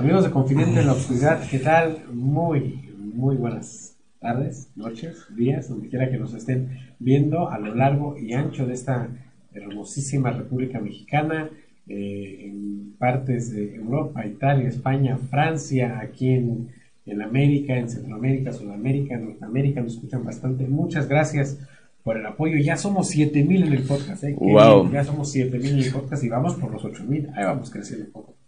Amigos de Confidente en la Oscuridad, ¿qué tal? Muy, muy buenas tardes, noches, días, donde quiera que nos estén viendo a lo largo y ancho de esta hermosísima República Mexicana, eh, en partes de Europa, Italia, España, Francia, aquí en, en América, en Centroamérica, Sudamérica, Norteamérica, nos escuchan bastante. Muchas gracias por el apoyo. Ya somos 7000 en el podcast, ¿eh? Wow. Ya somos 7000 en el podcast y vamos por los 8000. Ahí vamos creciendo un poco.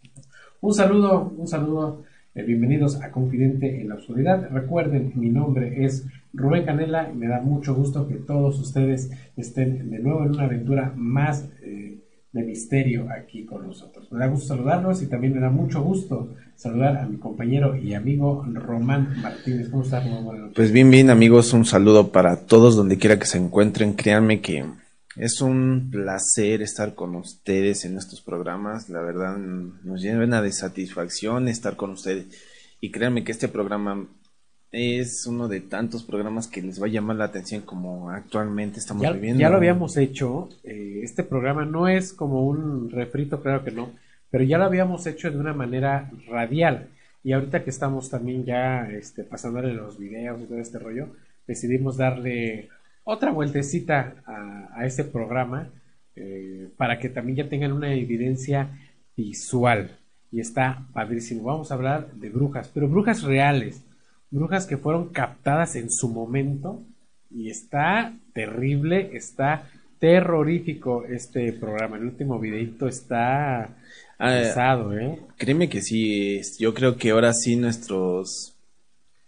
Un saludo, un saludo. eh, bienvenidos a Confidente en la Oscuridad. Recuerden, mi nombre es Rubén Canela y me da mucho gusto que todos ustedes estén de nuevo en una aventura más eh, de misterio aquí con nosotros. Me da gusto saludarlos y también me da mucho gusto saludar a mi compañero y amigo Román Martínez. ¿Cómo estás, Román? Pues bien, bien amigos, un saludo para todos donde quiera que se encuentren. Créanme que es un placer estar con ustedes en estos programas. La verdad nos llena de satisfacción estar con ustedes. Y créanme que este programa es uno de tantos programas que les va a llamar la atención como actualmente estamos Ya, viviendo. ya lo habíamos hecho. eh, este programa no es como un refrito, claro que no, pero ya lo habíamos hecho de una manera radial. Y ahorita que estamos también ya este, pasándole los videos y todo este rollo, decidimos darle otra vueltecita a, a este programa eh, para que también ya tengan una evidencia visual. Y está padrísimo. Vamos a hablar de brujas, pero brujas reales, brujas que fueron captadas en su momento y está terrible, está terrorífico este programa. El último videito está Ah, pesado, ¿eh? Créeme que sí, yo creo que ahora sí nuestros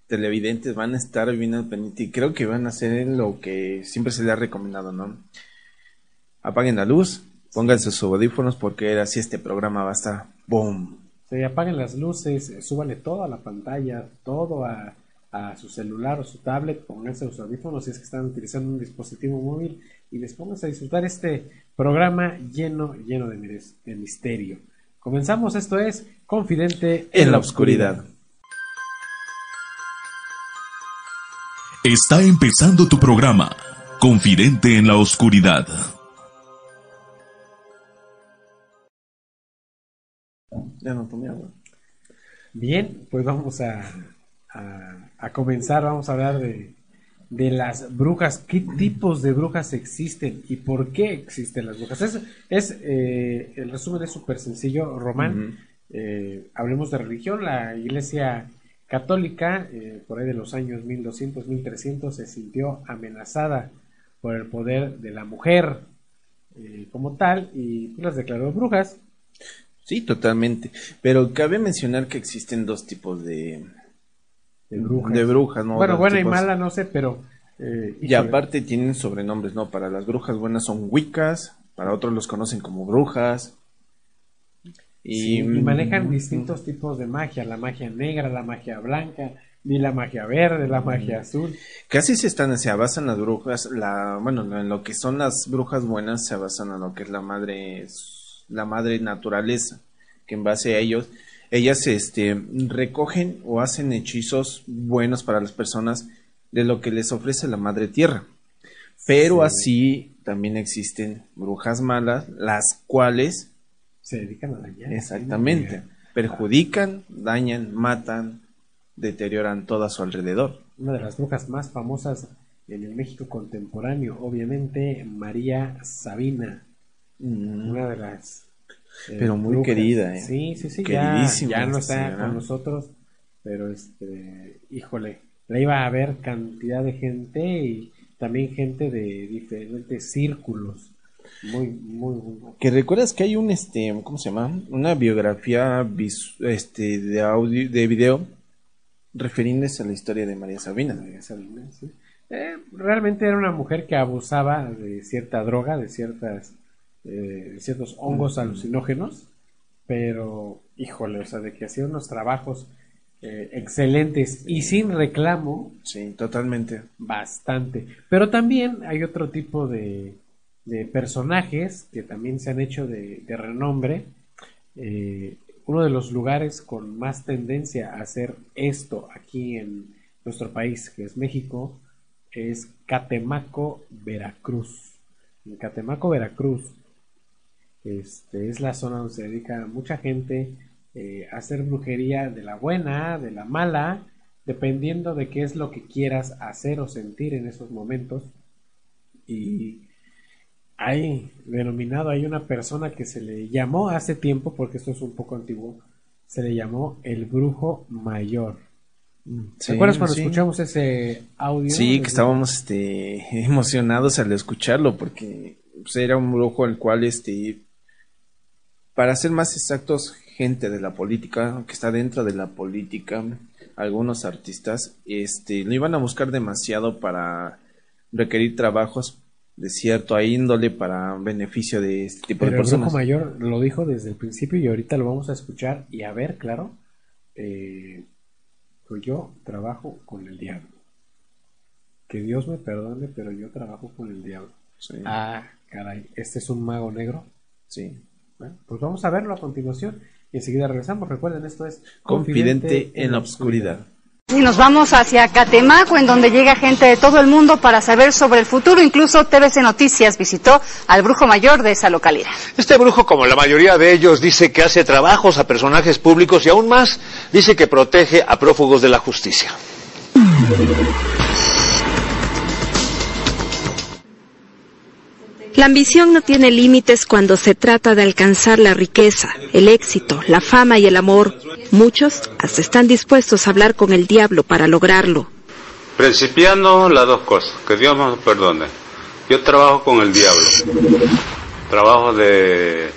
televidentes van a estar bien al pendiente y creo que van a hacer lo que siempre se les ha recomendado, ¿no? Apaguen la luz, pónganse sus audífonos porque así este programa va a estar ¡boom! Se apaguen las luces, súbanle todo a la pantalla, todo a, su celular o su tablet, pónganse los audífonos si es que están utilizando un dispositivo móvil y les pónganse a disfrutar este programa lleno, lleno de misterio. Comenzamos, esto es Confidente En la oscuridad. Está empezando tu programa, Confidente en la Oscuridad. Ya no tomé agua. Bien, pues vamos a, a- a comenzar, vamos a hablar de, de las brujas, qué tipos de brujas existen y por qué existen las brujas. Es, es eh, el resumen es súper sencillo, Román. Eh, hablemos de religión, la iglesia católica, eh, por ahí de los años 1200, 1300, se sintió amenazada por el poder de la mujer eh, como tal y pues, las declaró brujas. Sí, totalmente. Pero cabe mencionar que existen dos tipos de, De brujas. de brujas, ¿no? bueno, buena y mala, no sé, pero... eh, Y aparte tienen sobrenombres, ¿no? Para las brujas buenas son wicas, para otros los conocen como brujas. Sí, y manejan distintos tipos de magia, la magia negra, la magia blanca, y la magia verde, la magia azul. Casi se están, se basan las brujas, la, bueno, en lo que son las brujas buenas se basan en lo que es la madre, la madre naturaleza, que en base a ellos, ellas este, recogen o hacen hechizos buenos para las personas de lo que les ofrece la madre tierra. Pero Sí. así también existen brujas malas, las cuales Se dedican a dañar. Exactamente. Perjudican, dañan, matan, deterioran todo a su alrededor. Una de las brujas más famosas en el México contemporáneo, obviamente María Sabina, Mm, una de las... eh, Pero muy querida, ¿eh? Sí, sí, sí, ya, ya no está señora. con nosotros, pero este, híjole, la iba a ver cantidad de gente y también gente de diferentes círculos. Muy, muy, muy Que recuerdas que hay un, este, ¿cómo se llama? Una biografía este, de audio, de video refiriéndose a la historia de María Sabina. María Sabina, sí. Eh, realmente era una mujer que abusaba de cierta droga, de ciertas eh, de ciertos hongos alucinógenos, pero híjole, o sea, de que hacía unos trabajos eh, excelentes y sin reclamo, Sí, totalmente. bastante. Pero también hay otro tipo de, de personajes que también se han hecho de, de renombre. Eh, uno de los lugares con más tendencia a hacer esto aquí en nuestro país, que es México, es Catemaco, Veracruz. En Catemaco, Veracruz, este, es la zona donde se dedica mucha gente eh, hacer brujería de la buena, de la mala, dependiendo de qué es lo que quieras hacer o sentir en esos momentos. Y hay denominado, hay una persona que se le llamó hace tiempo, porque esto es un poco antiguo, se le llamó el brujo mayor. ¿Te acuerdas cuando escuchamos ese audio? Sí, que estábamos este, emocionados al escucharlo porque pues, era un brujo al cual, este, para ser más exactos, gente de la política, que está dentro de la política, algunos artistas, este, lo iban a buscar demasiado para requerir trabajos de cierta índole para beneficio de este tipo de personas. El brujo mayor lo dijo desde el principio y ahorita lo vamos a escuchar y a ver, claro. Eh, pues yo trabajo con el diablo. Que Dios me perdone, pero yo trabajo con el diablo. Ah, caray, ¿este es un mago negro? Sí. Bueno, pues vamos a verlo a continuación y enseguida regresamos. Recuerden, esto es Confidente, en, la oscuridad. Y nos vamos hacia Catemaco, en donde llega gente de todo el mundo para saber sobre el futuro. Incluso TVC Noticias visitó al brujo mayor de esa localidad. Este brujo, como la mayoría de ellos, dice que hace trabajos a personajes públicos y aún más dice que protege a prófugos de la justicia. La ambición no tiene límites cuando se trata de alcanzar la riqueza, el éxito, la fama y el amor. Muchos hasta están dispuestos a hablar con el diablo para lograrlo. Principiando las dos cosas, que Dios nos perdone. Yo trabajo con el diablo. Trabajo de,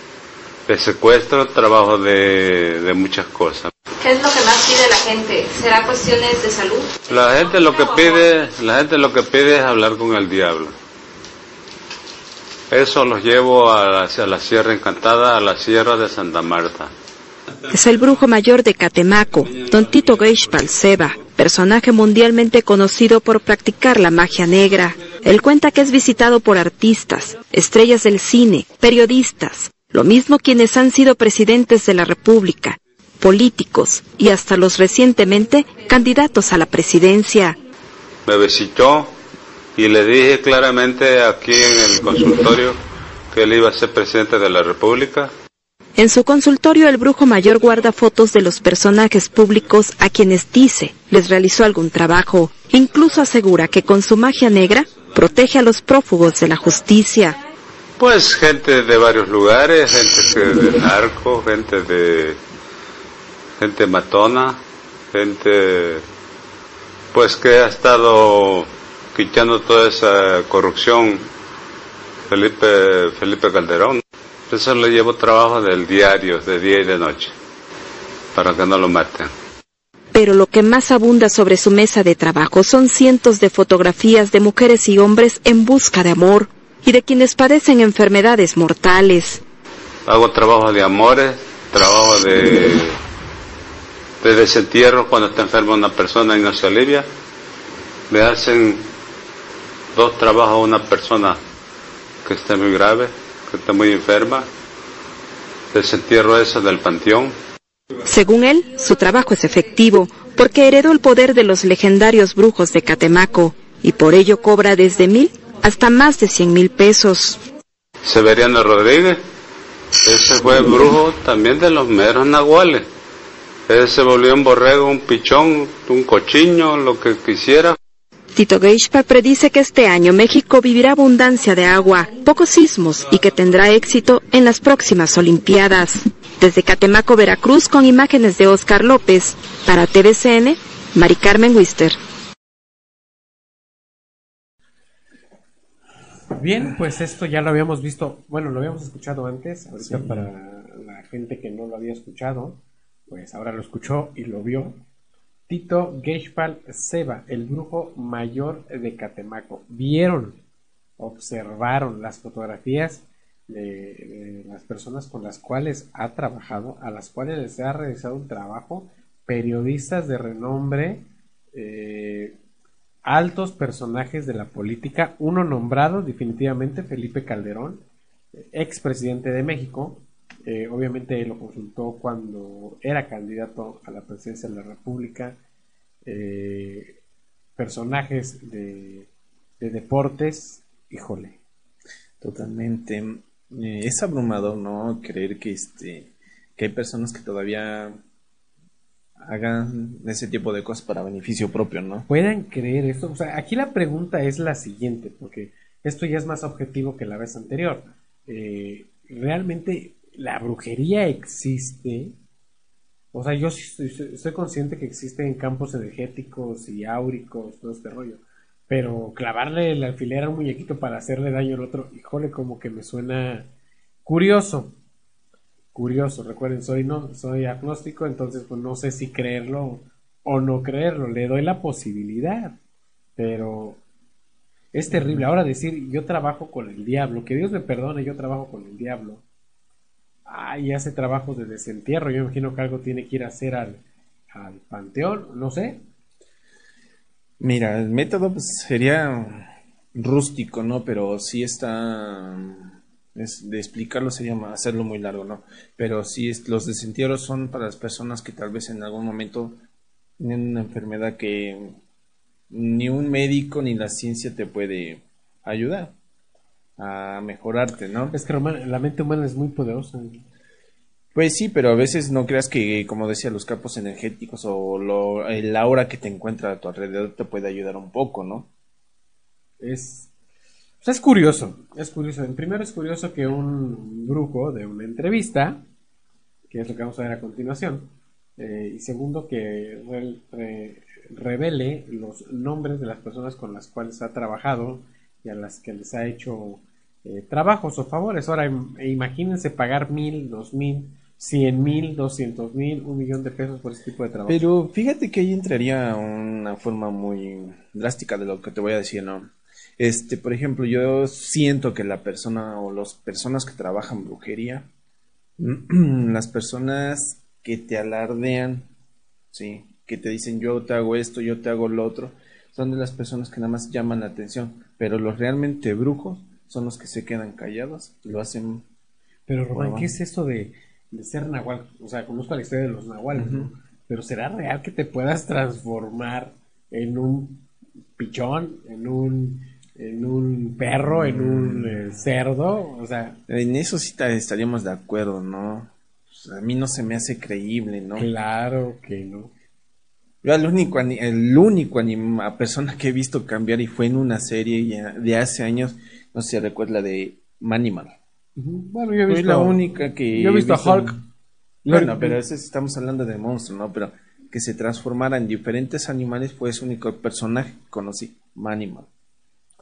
de secuestro, trabajo de, de muchas cosas. ¿Qué es lo que más pide la gente? ¿Será cuestiones de salud? La gente lo que pide, la gente lo que pide es hablar con el diablo. Eso los llevo hacia la Sierra Encantada, a la Sierra de Santa Marta. Es el brujo mayor de Catemaco, Don Tito Geishpal Seba, personaje mundialmente conocido por practicar la magia negra. Él cuenta que es visitado por artistas, estrellas del cine, periodistas, lo mismo quienes han sido presidentes de la República, políticos y hasta los recientemente candidatos a la presidencia. Me visitó y le dije claramente aquí en el consultorio que él iba a ser presidente de la República. En su consultorio el brujo mayor guarda fotos de los personajes públicos a quienes dice les realizó algún trabajo. Incluso asegura que con su magia negra protege a los prófugos de la justicia. Pues gente de varios lugares, gente de narco, gente de gente matona, gente pues que ha estado quitando toda esa corrupción, Felipe, Felipe Calderón. Eso le llevo trabajo del diario, de día y de noche, para que no lo maten. Pero lo que más abunda sobre su mesa de trabajo son cientos de fotografías de mujeres y hombres en busca de amor y de quienes padecen enfermedades mortales. Hago trabajo de amores, trabajo de, de desentierro cuando está enferma una persona y no se alivia. Me hacen dos trabajos a una persona que esté muy grave, que esté muy enferma. Desentierro eso del panteón. Según él, su trabajo es efectivo porque heredó el poder de los legendarios brujos de Catemaco y por ello cobra desde mil hasta más de cien mil pesos. Severiano Rodríguez, ese fue brujo también de los meros nahuales. Ese se volvió un borrego, un pichón, un cochiño, lo que quisiera. Tito Geishpa predice que este año México vivirá abundancia de agua, pocos sismos y que tendrá éxito en las próximas Olimpiadas. Desde Catemaco, Veracruz, con imágenes de Oscar López, para TVCN, Mari Carmen Wister. Bien, pues esto ya lo habíamos visto, bueno, lo habíamos escuchado antes, ahorita para la gente que no lo había escuchado, pues ahora lo escuchó y lo vio. Tito Geishpal Seba, el brujo mayor de Catemaco. Vieron, observaron las fotografías de, las personas con las cuales ha trabajado, a las cuales les ha realizado un trabajo, periodistas de renombre, eh, altos personajes de la política, uno nombrado definitivamente, Felipe Calderón, expresidente de México, eh, obviamente lo consultó cuando era candidato a la presidencia de la República. Eh, personajes de, deportes, híjole. Totalmente. Eh, es abrumador, ¿no? Creer que este que hay personas que todavía hagan ese tipo de cosas para beneficio propio, ¿no? Puedan creer esto. O sea, aquí la pregunta es la siguiente, porque esto ya es más objetivo que la vez anterior. Eh, ¿Realmente la brujería existe? O sea, yo estoy, consciente que existen campos energéticos y áuricos, todo este rollo. Pero clavarle el alfiler a un muñequito para hacerle daño al otro, híjole, como que me suena curioso. Curioso, recuerden, soy no, soy agnóstico, entonces pues no sé si creerlo o no creerlo. Le doy la posibilidad. Pero es terrible. Ahora decir yo trabajo con el diablo, que Dios me perdone, yo trabajo con el diablo y hace trabajos de desentierro. Yo imagino que algo tiene que ir a hacer al, al panteón, no sé. Mira, el método pues, sería rústico, ¿no? Pero sí está. Es, de explicarlo sería hacerlo muy largo, ¿no? Pero sí, es, los desentierros son para las personas que tal vez en algún momento tienen una enfermedad que ni un médico ni la ciencia te puede ayudar a mejorarte, ¿no? Es que la mente humana es muy poderosa. Pues sí, pero a veces no creas que, como decía, los campos energéticos o lo, el aura que te encuentra a tu alrededor te puede ayudar un poco, ¿no? Es, pues es curioso, es curioso. Primero es curioso que un brujo de una entrevista, que es lo que vamos a ver a continuación, eh, y segundo que revele los nombres de las personas con las cuales ha trabajado a las que les ha hecho eh, trabajos o favores. Ahora imagínense pagar mil, dos mil, cien mil, doscientos mil, un millón de pesos por ese tipo de trabajo. Pero fíjate que ahí entraría una forma muy drástica de lo que te voy a decir, ¿no? Este, por ejemplo, yo siento que la persona o las personas que trabajan brujería, las personas que te alardean, sí, que te dicen yo te hago esto, yo te hago lo otro, son de las personas que nada más llaman la atención, pero los realmente brujos son los que se quedan callados y lo hacen. Pero Román, ¿qué es eso de, ser nahual? O sea, conozco la historia de los nahuales, ¿no? Pero ¿será real que te puedas transformar en un pichón, en un, en un perro, en un mm. eh, cerdo? O sea... En eso sí estaríamos de acuerdo, ¿no? a mí no se me hace creíble, ¿no? Claro que no. Yo el único, el único anima, persona que he visto cambiar y fue en una serie de hace años no sé si recuerda de Manimal. Bueno, yo he visto. Es la única que. Yo he visto, a Hulk. Bueno, pero ese estamos hablando de monstruo, ¿no? Pero que se transformara en diferentes animales fue su único personaje que conocí, Manimal.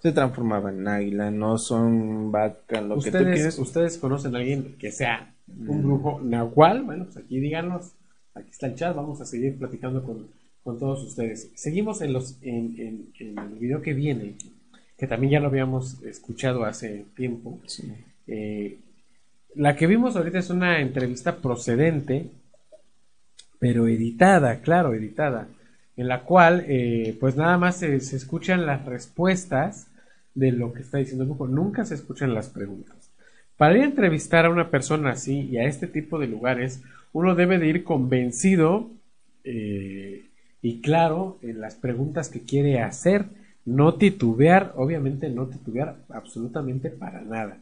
Se transformaba en águila, no son vaca, lo que tú quieres. ¿Ustedes conocen a alguien que sea un brujo nahual? Bueno, pues aquí díganos. Aquí está el chat, vamos a seguir platicando con, con todos ustedes. Seguimos en, los, en, en, en el video que viene que también ya lo habíamos escuchado hace tiempo. Eh, la que vimos ahorita es una entrevista procedente, pero editada, claro, editada, en la cual eh, pues nada más se, escuchan las respuestas de lo que está diciendo grupo, nunca se escuchan las preguntas. Para ir a entrevistar a una persona así y a este tipo de lugares, uno debe de ir convencido eh, y claro en las preguntas que quiere hacer no titubear, obviamente no titubear absolutamente para nada.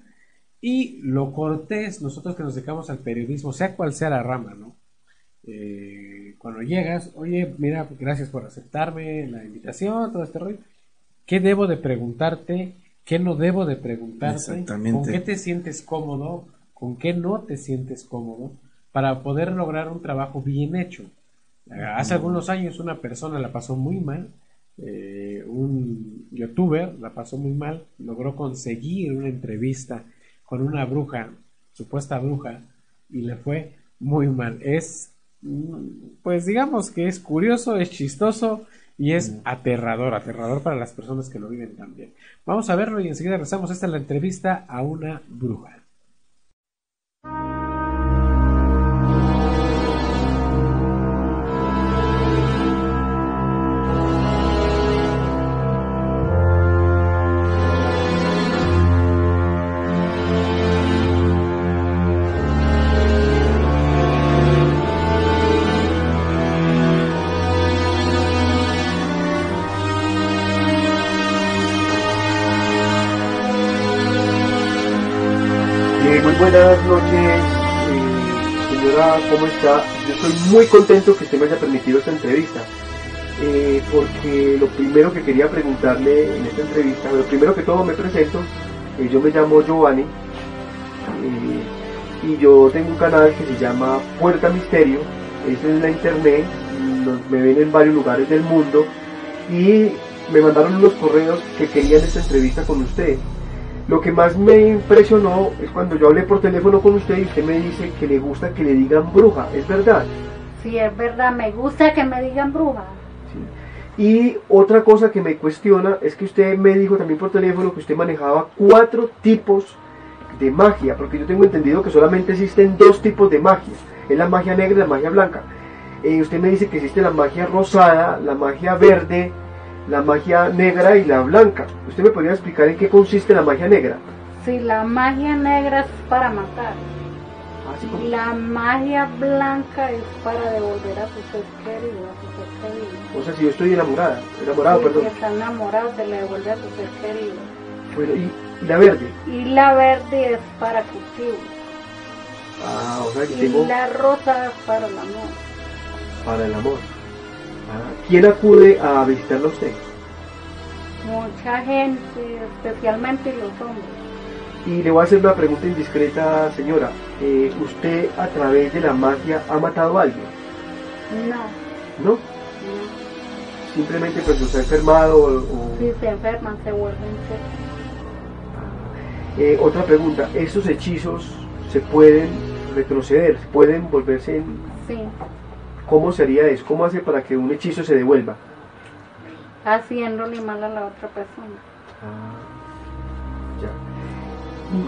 Y lo cortés, nosotros que nos dedicamos al periodismo, sea cual sea la rama, ¿no? Eh, cuando llegas, oye, mira, gracias por aceptarme la invitación, todo este rollo. ¿Qué debo de preguntarte? ¿Qué no debo de preguntarte? ¿Con qué te sientes cómodo? ¿Con qué no te sientes cómodo? Para poder lograr un trabajo bien hecho. Hace algunos años una persona la pasó muy mal eh, un youtuber la pasó muy mal, logró conseguir una entrevista con una bruja, supuesta bruja, y le fue muy mal. Es, pues digamos que es curioso, es chistoso y es aterrador, aterrador para las personas que lo viven también. Vamos a verlo y enseguida regresamos. Esta es la entrevista a una bruja. Muy contento que usted me haya permitido esta entrevista. Eh, porque lo primero que quería preguntarle en esta entrevista, lo primero que todo me presento, eh, yo me llamo Giovanni eh, y yo tengo un canal que se llama Puerta Misterio, es la internet, me ven en varios lugares del mundo y me mandaron unos correos que querían esta entrevista con usted. Lo que más me impresionó es cuando yo hablé por teléfono con usted y usted me dice que le gusta que le digan bruja, ¿es verdad? Sí, es verdad, me gusta que me digan bruja. Y otra cosa que me cuestiona es que usted me dijo también por teléfono que usted manejaba cuatro tipos de magia, porque yo tengo entendido que solamente existen dos tipos de magia, es la magia negra y la magia blanca. Eh, usted me dice que existe la magia rosada, la magia verde, la magia negra y la blanca. ¿Usted me podría explicar en qué consiste la magia negra? Sí, la magia negra es para matar. Ah, la magia blanca es para devolver a tu ser querido, a tu ser querido. O sea, si yo estoy enamorada, enamorado, sí, perdón. Si está enamorado, se le devuelve a tu ser querido. Bueno, ¿y, la verde? Y la verde es para cultivo. Ah, o sea que y tengo... la rosa es para el amor. Para el amor. ¿Quién acude a visitarlo a usted? Mucha gente, especialmente los hombres. Y le voy a hacer una pregunta indiscreta, señora. Eh, ¿Usted a través de la magia ha matado a alguien? No. ¿No? No. Simplemente cuando se ha enfermado o... Si se enferman, se vuelven eh, Otra pregunta. ¿Estos hechizos se pueden retroceder? ¿Pueden volverse en...? Sí. ¿Cómo sería eso? ¿Cómo hace para que un hechizo se devuelva? Haciéndole mal a la otra persona. Ah.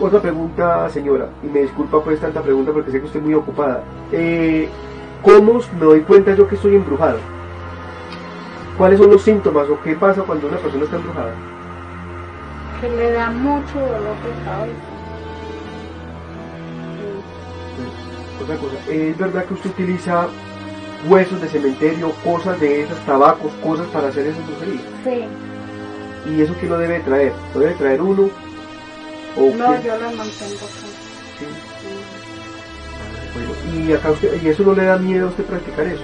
Otra pregunta, señora, y me disculpa pues tanta pregunta porque sé que estoy muy ocupada. Eh, ¿Cómo me doy cuenta yo que estoy embrujado? ¿Cuáles son los síntomas o qué pasa cuando una persona está embrujada? Que le da mucho dolor de cabeza. Sí. Otra cosa, ¿es verdad que usted utiliza huesos de cementerio, cosas de esas, tabacos, cosas para hacer esas brujerías? Sí. ¿Y eso qué lo debe traer? ¿Lo debe traer uno? ¿O no, yo lo mantengo acá. Sí. Bueno, ¿y, acá usted, ¿Y eso no le da miedo a usted practicar eso?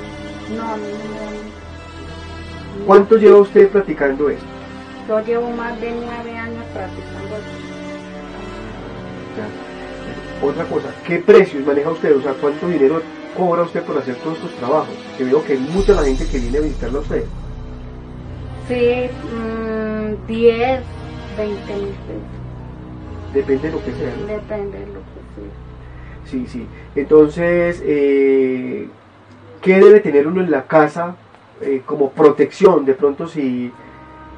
No, no, no. ¿Cuánto lleva usted practicando esto? Yo llevo más de nueve años practicando esto. Otra cosa, ¿qué precios maneja usted? O sea, ¿cuánto dinero cobra usted por hacer todos estos trabajos? Que veo que hay mucha la gente que viene a visitarlo a usted. Sí, mmm, 10, 20 mil pesos. Depende de lo que sea. ¿no? Depende de lo que sea. Sí, sí. Entonces, eh, ¿qué debe tener uno en la casa eh, como protección? De pronto, si,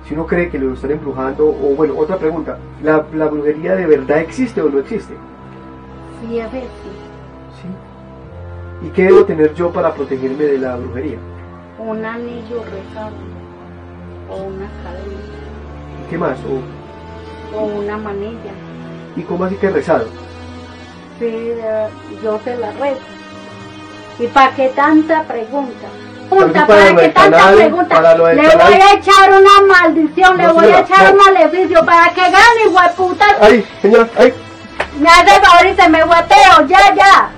si uno cree que lo están embrujando, o bueno, otra pregunta, ¿la, la brujería de verdad existe o no existe? Sí, a veces. ¿Sí? ¿Y qué debo tener yo para protegerme de la brujería? Un anillo rezado, o una cadena, ¿Y qué más? ¿O, o una manilla. ¿Y cómo así que rezado? Sí, de- yo se la rezo. ¿Y para qué tanta pregunta? Punta, para ¿para qué tanta pregunta? Le canal. voy a echar una maldición, le voy a echar no. un maleficio para que gane, hueputa. ¡Ay, señora! ¡Ay! Me hace favor y se me hueteo, ya, ya.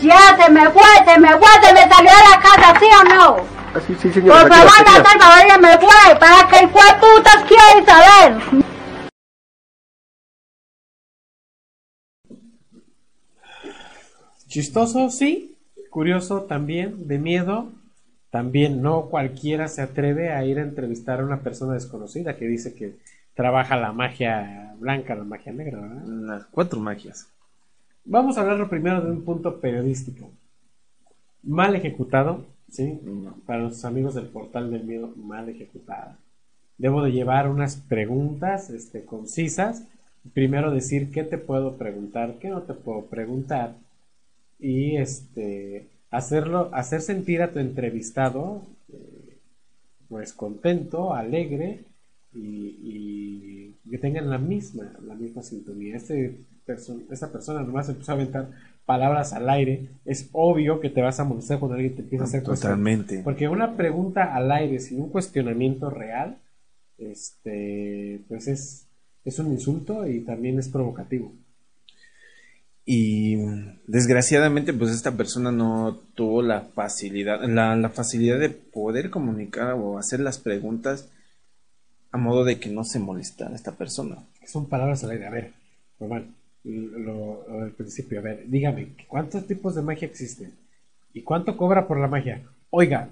Ya, se me fue, se me fue, se me salió de la casa, ¿sí o no? Así, sí, señora. Por favor, me hace el favor y se me fue, para que el hueputas quiere saber. Chistoso, sí. Curioso también. De miedo, también. No cualquiera se atreve a ir a entrevistar a una persona desconocida que dice que trabaja la magia blanca, la magia negra, ¿verdad? Las cuatro magias. Vamos a hablar primero de un punto periodístico. Mal ejecutado, ¿sí? Para nuestros amigos del portal del miedo, mal ejecutada. Debo de llevar unas preguntas este, concisas. Primero decir qué te puedo preguntar, qué no te puedo preguntar. Y este hacerlo, hacer sentir a tu entrevistado eh, pues contento, alegre y, y que tengan la misma, la misma sintonía. Este perso- esta persona nomás empezó a aventar palabras al aire. Es obvio que te vas a molestar cuando alguien te empieza a hacer. Totalmente. Porque una pregunta al aire sin un cuestionamiento real, este, pues es, es un insulto y también es provocativo. Y desgraciadamente pues esta persona no tuvo la facilidad, la, la facilidad de poder comunicar o hacer las preguntas a modo de que no se molestara esta persona. Son palabras al aire. A ver, normal. Lo, lo del principio. A ver, dígame, ¿cuántos tipos de magia existen? ¿Y cuánto cobra por la magia? Oiga,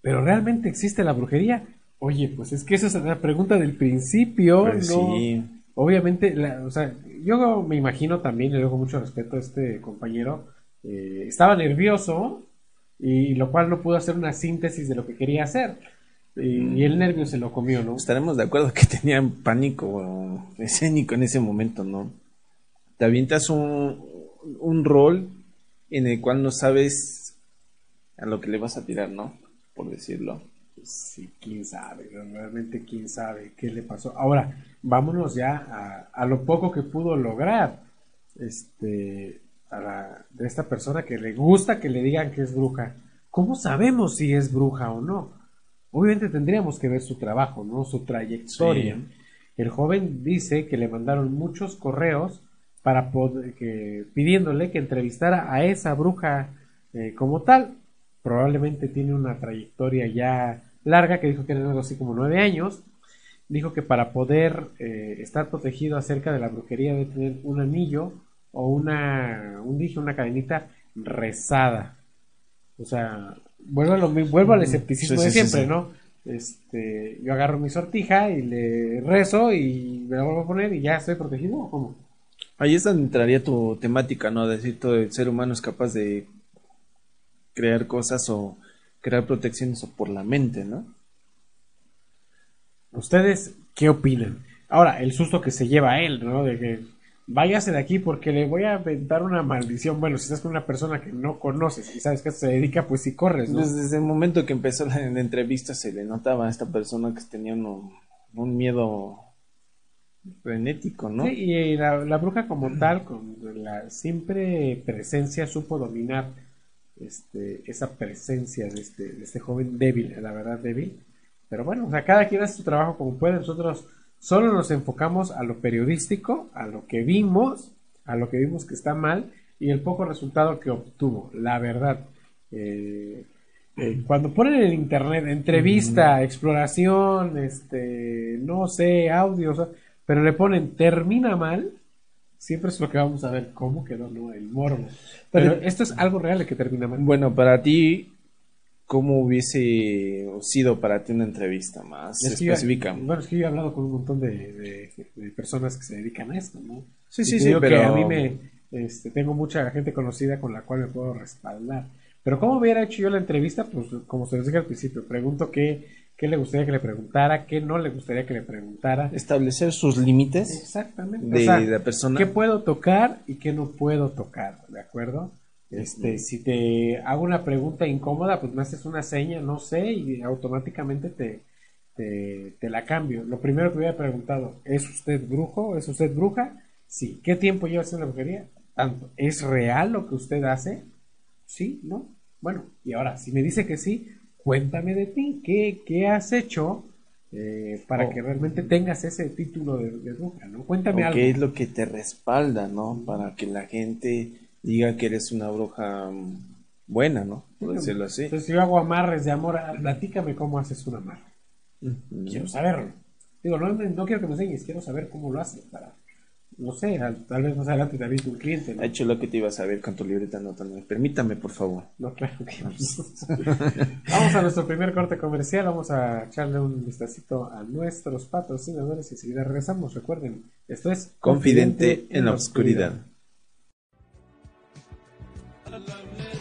¿pero realmente existe la brujería? Oye, pues es que esa es la pregunta del principio, Pues ¿no? sí. Obviamente, la- o sea, yo me imagino también, le doy mucho respeto a este compañero, eh, estaba nervioso y lo cual no pudo hacer una síntesis de lo que quería hacer. Y, y el nervio se lo comió, ¿no? Estaremos de acuerdo que tenían pánico escénico en ese momento, ¿no? Te avientas un, un rol en el cual no sabes a lo que le vas a tirar, ¿no? Por decirlo. Sí, quién sabe, realmente quién sabe qué le pasó. Ahora, vámonos ya a, a lo poco que pudo lograr este, a la- de esta persona que le gusta que le digan que es bruja. ¿Cómo sabemos si es bruja o no? Obviamente tendríamos que ver su trabajo, ¿no? Su trayectoria. Sí. El joven dice que le mandaron muchos correos para poder, que, pidiéndole que entrevistara a esa bruja eh, como tal. Probablemente tiene una trayectoria ya larga, que dijo que eran algo así como nueve años. Dijo que para poder eh, estar protegido acerca de la brujería debe tener un anillo o una, un dije, una cadenita rezada. O sea, vuelvo, a lo vuelvo al escepticismo Sí, de sí, siempre, sí. ¿no? Este, yo agarro mi sortija y le rezo y me la vuelvo a poner y ya estoy protegido o cómo? Ahí es donde entraría tu temática, ¿no? Decir todo el ser humano es capaz de crear cosas o crear protecciones o por la mente, ¿no? ¿Ustedes qué opinan? Ahora, el susto que se lleva a él, ¿no? De que váyase de aquí porque le voy a aventar una maldición. Bueno, si estás con una persona que no conoces y sabes que se dedica, pues sí corres, ¿no? Desde el momento que empezó la, la entrevista se le notaba a esta persona que tenía uno- un miedo frenético, ¿no? Sí, y la, la bruja como tal, con la siempre presencia, supo dominar este, esa presencia de este, de este joven débil, la verdad débil. Pero bueno, o sea, cada quien hace su trabajo como puede. Nosotros solo nos enfocamos a lo periodístico, a lo que vimos, a lo que vimos que está mal y el poco resultado que obtuvo, la verdad. Eh, eh, cuando ponen en internet entrevista, exploración, este, no sé, audios, pero le ponen termina mal, siempre es lo que vamos a ver cómo quedó, ¿no? El morbo. Pero, Pero- esto es algo real de que termina mal. Bueno, para ti, ¿cómo hubiese sido para ti una entrevista más Es que específica? bueno, es que yo he hablado con un montón de, de- de personas que se dedican a esto, ¿no? Sí, Y sí, sí, digo que pero- a mí me, este, tengo mucha gente conocida con la cual me puedo respaldar. Pero ¿cómo hubiera hecho yo la entrevista? Pues como se los dije al principio, pregunto qué, qué le gustaría que le preguntara, qué no le gustaría que le preguntara. Establecer sus límites Exactamente. de O sea, la persona. ¿Qué puedo tocar y qué no puedo tocar? ¿De acuerdo? Este, si te hago una pregunta incómoda, pues me haces una seña, no sé, y automáticamente te, te, te la cambio. Lo primero que hubiera preguntado, ¿es usted brujo? ¿Es usted bruja? Sí. ¿Qué tiempo lleva haciendo la brujería? Tanto. ¿Es real lo que usted hace? Sí, ¿no? Bueno, y ahora, si me dice que sí, cuéntame de ti. ¿Qué, qué has hecho eh, para Oh. que realmente tengas ese título de, de bruja? ¿no? Cuéntame algo. qué es lo que te respalda, ¿no? Para que la gente diga que eres una bruja mm, buena, ¿no? Por decirlo así. Entonces, si yo hago amarres de amor, ah, platícame cómo haces un amarre. Quiero saberlo. Digo, no, no quiero que me enseñes, quiero saber cómo lo haces para, no sé, al- tal vez más adelante te aviso un cliente. ¿no? Ha hecho lo que te iba a saber con tu libreta anotando. Permítame, por favor. No, claro que no. Vamos a nuestro primer corte comercial, vamos a echarle un vistacito a nuestros patrocinadores y enseguida regresamos. Recuerden, esto es Confidente en la oscuridad.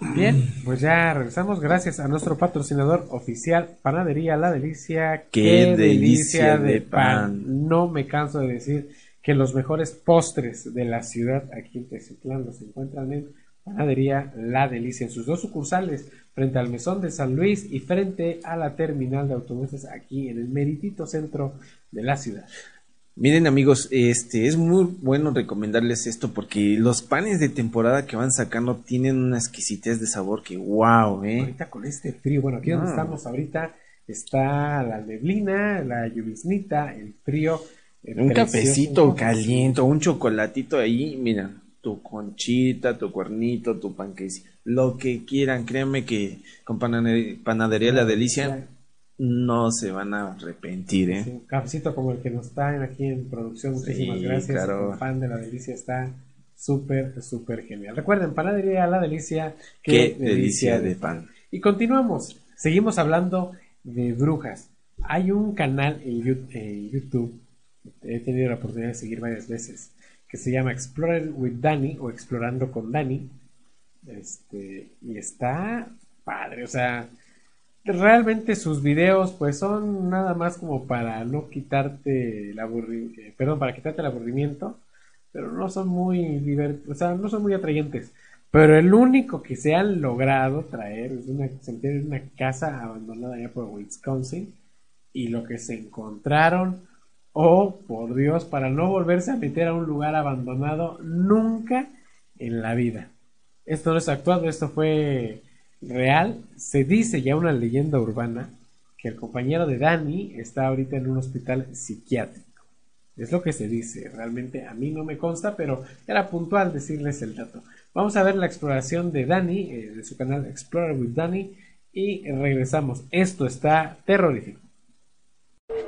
Bien, pues ya regresamos gracias a nuestro patrocinador oficial, Panadería La Delicia. Qué delicia de pan. No me canso de decir que los mejores postres de la ciudad aquí en Teciutlán se encuentran en Panadería La Delicia en sus dos sucursales, frente al Mesón de San Luis y frente a la terminal de autobuses aquí en el meritito centro de la ciudad. Miren amigos, este es muy bueno recomendarles esto porque los panes de temporada que van sacando tienen una exquisitez de sabor que wow, eh. Ahorita con este frío, bueno, aquí donde estamos ahorita está la neblina, la lluviznita, el frío. el Un precioso- cafecito caliente, un chocolatito ahí, mira, tu conchita, tu cuernito, tu panquecito, lo que quieran, créanme que con panade- panadería La Delicia no se van a arrepentir, ¿eh? Un cafecito como el que nos traen aquí en producción. Muchísimas Sí, gracias. claro. El pan de la delicia está súper, súper genial. Recuerden, panadería La Delicia. Qué delicia de pan. Y continuamos. Seguimos hablando de brujas. Hay un canal en YouTube, he tenido la oportunidad de seguir varias veces, que se llama Explorer with Dani o Explorando con Dani. Este, y está padre, o sea, realmente sus videos pues son nada más como para no quitarte el aburrimiento, perdón, para quitarte el aburrimiento, pero no son muy divert- o sea, no son muy atrayentes. Pero el único que se han logrado traer es una, se en una casa abandonada allá por Wisconsin y lo que se encontraron, oh por Dios, para no volverse a meter a un lugar abandonado nunca en la vida. Esto no es actuado, esto fue real. Se dice ya una leyenda urbana que el compañero de Dani está ahorita en un hospital psiquiátrico. Es lo que se dice, realmente a mí no me consta, pero era puntual decirles el dato. Vamos a ver la exploración de Dani, eh, de su canal Explorer with Dani, y regresamos. Esto está terrorífico.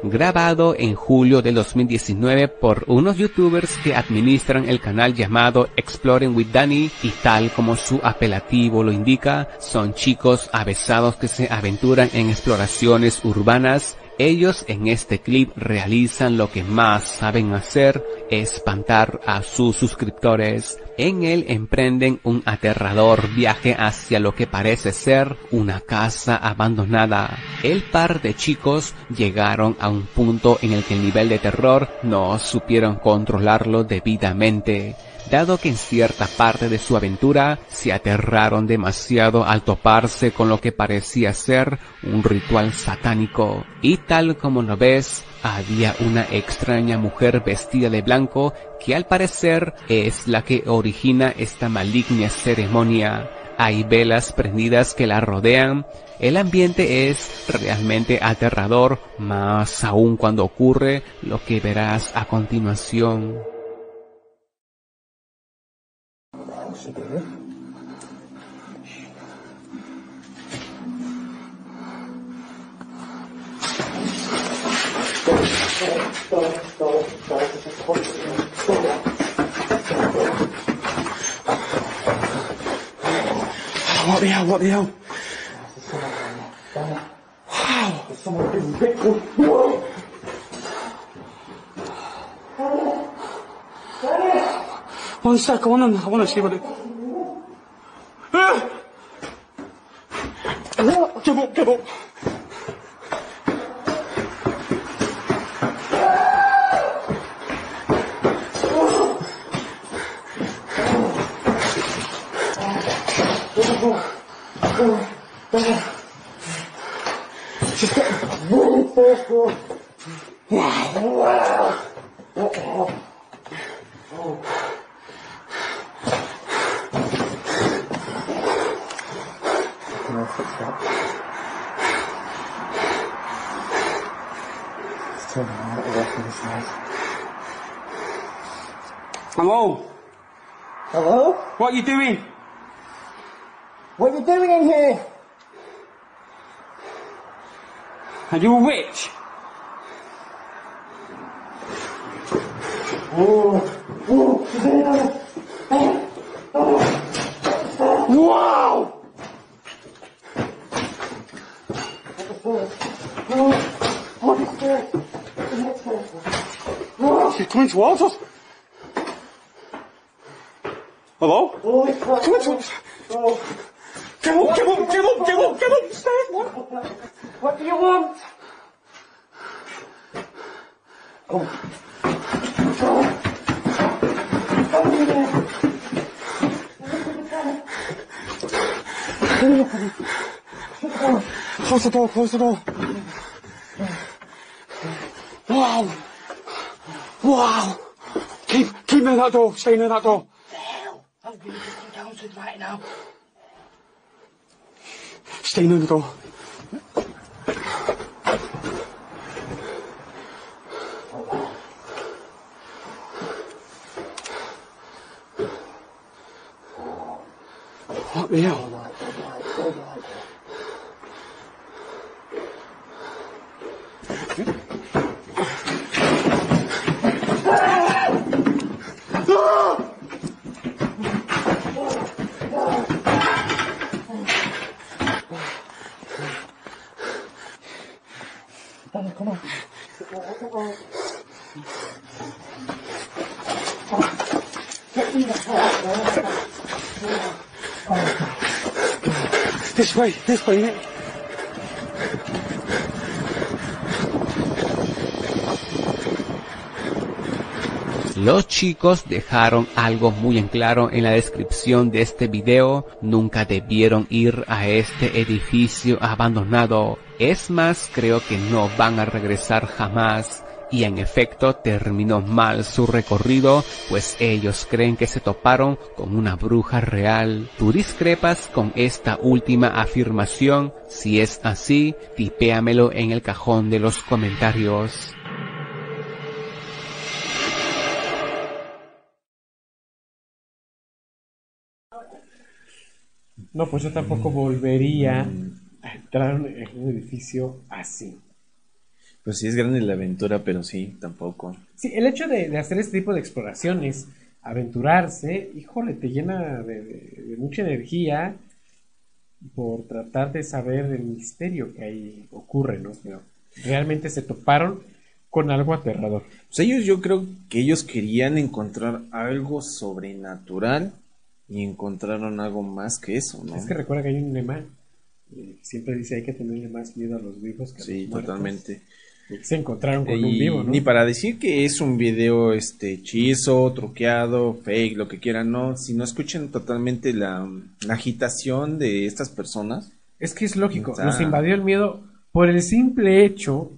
Grabado en julio de 2019 por unos youtubers que administran el canal llamado Exploring with Danny y tal como su apelativo lo indica, son chicos avesados que se aventuran en exploraciones urbanas. Ellos en este clip realizan lo que más saben hacer, espantar a sus suscriptores. En él emprenden un aterrador viaje hacia lo que parece ser una casa abandonada. El par de chicos llegaron a un punto en el que el nivel de terror no supieron controlarlo debidamente dado que en cierta parte de su aventura se aterraron demasiado al toparse con lo que parecía ser un ritual satánico. Y tal como lo ves, había una extraña mujer vestida de blanco que al parecer es la que origina esta maligna ceremonia. Hay velas prendidas que la rodean. El ambiente es realmente aterrador, más aún cuando ocurre lo que verás a continuación. What the hell? What the hell? Wow. Whoa. One sec, I wanna, I wanna see what it... Ah! Give up, give up. What you doing? What you doing in here? Are you a witch? Oh, oh, is there another? Oh. Wow! Oh, what is this? Oh, she's coming towards us. 오, 그만 좀. 오. 제목, 제목, 제목, 제목, 제목. What do you want? 어. 벌써 더워, 벌써 더워. 와우. 와우. 김, 김에 놔둬, 세이는 놔둬. いいのと。あ、や。Nick. Los chicos dejaron algo muy en claro en la descripción de este video. Nunca debieron ir a este edificio abandonado. Es más, creo que no van a regresar jamás. Y en efecto terminó mal su recorrido, pues ellos creen que se toparon con una bruja real. ¿Tú discrepas con esta última afirmación? Si es así, tipéamelo en el cajón de los comentarios. No, pues yo tampoco volvería a entrar en un edificio así. Pues sí es grande la aventura, pero sí, tampoco. Sí, el hecho de, de hacer este tipo de exploraciones, aventurarse, híjole, te llena de, de- de mucha energía por tratar de saber el misterio que ahí ocurre, ¿no? Pero realmente se toparon con algo aterrador. Pues ellos, yo creo que ellos querían encontrar algo sobrenatural y encontraron algo más que eso, ¿no? Es que recuerda que hay un lema, eh, que siempre dice hay que tenerle más miedo a los vivos que a Sí, los muertos. totalmente. Se encontraron con Y un vivo, ¿no? Ni para decir que es un video este hechizo, truqueado, fake, lo que quieran, no. Si no escuchen totalmente la, la agitación de estas personas. Es que es lógico, Está- nos invadió el miedo por el simple hecho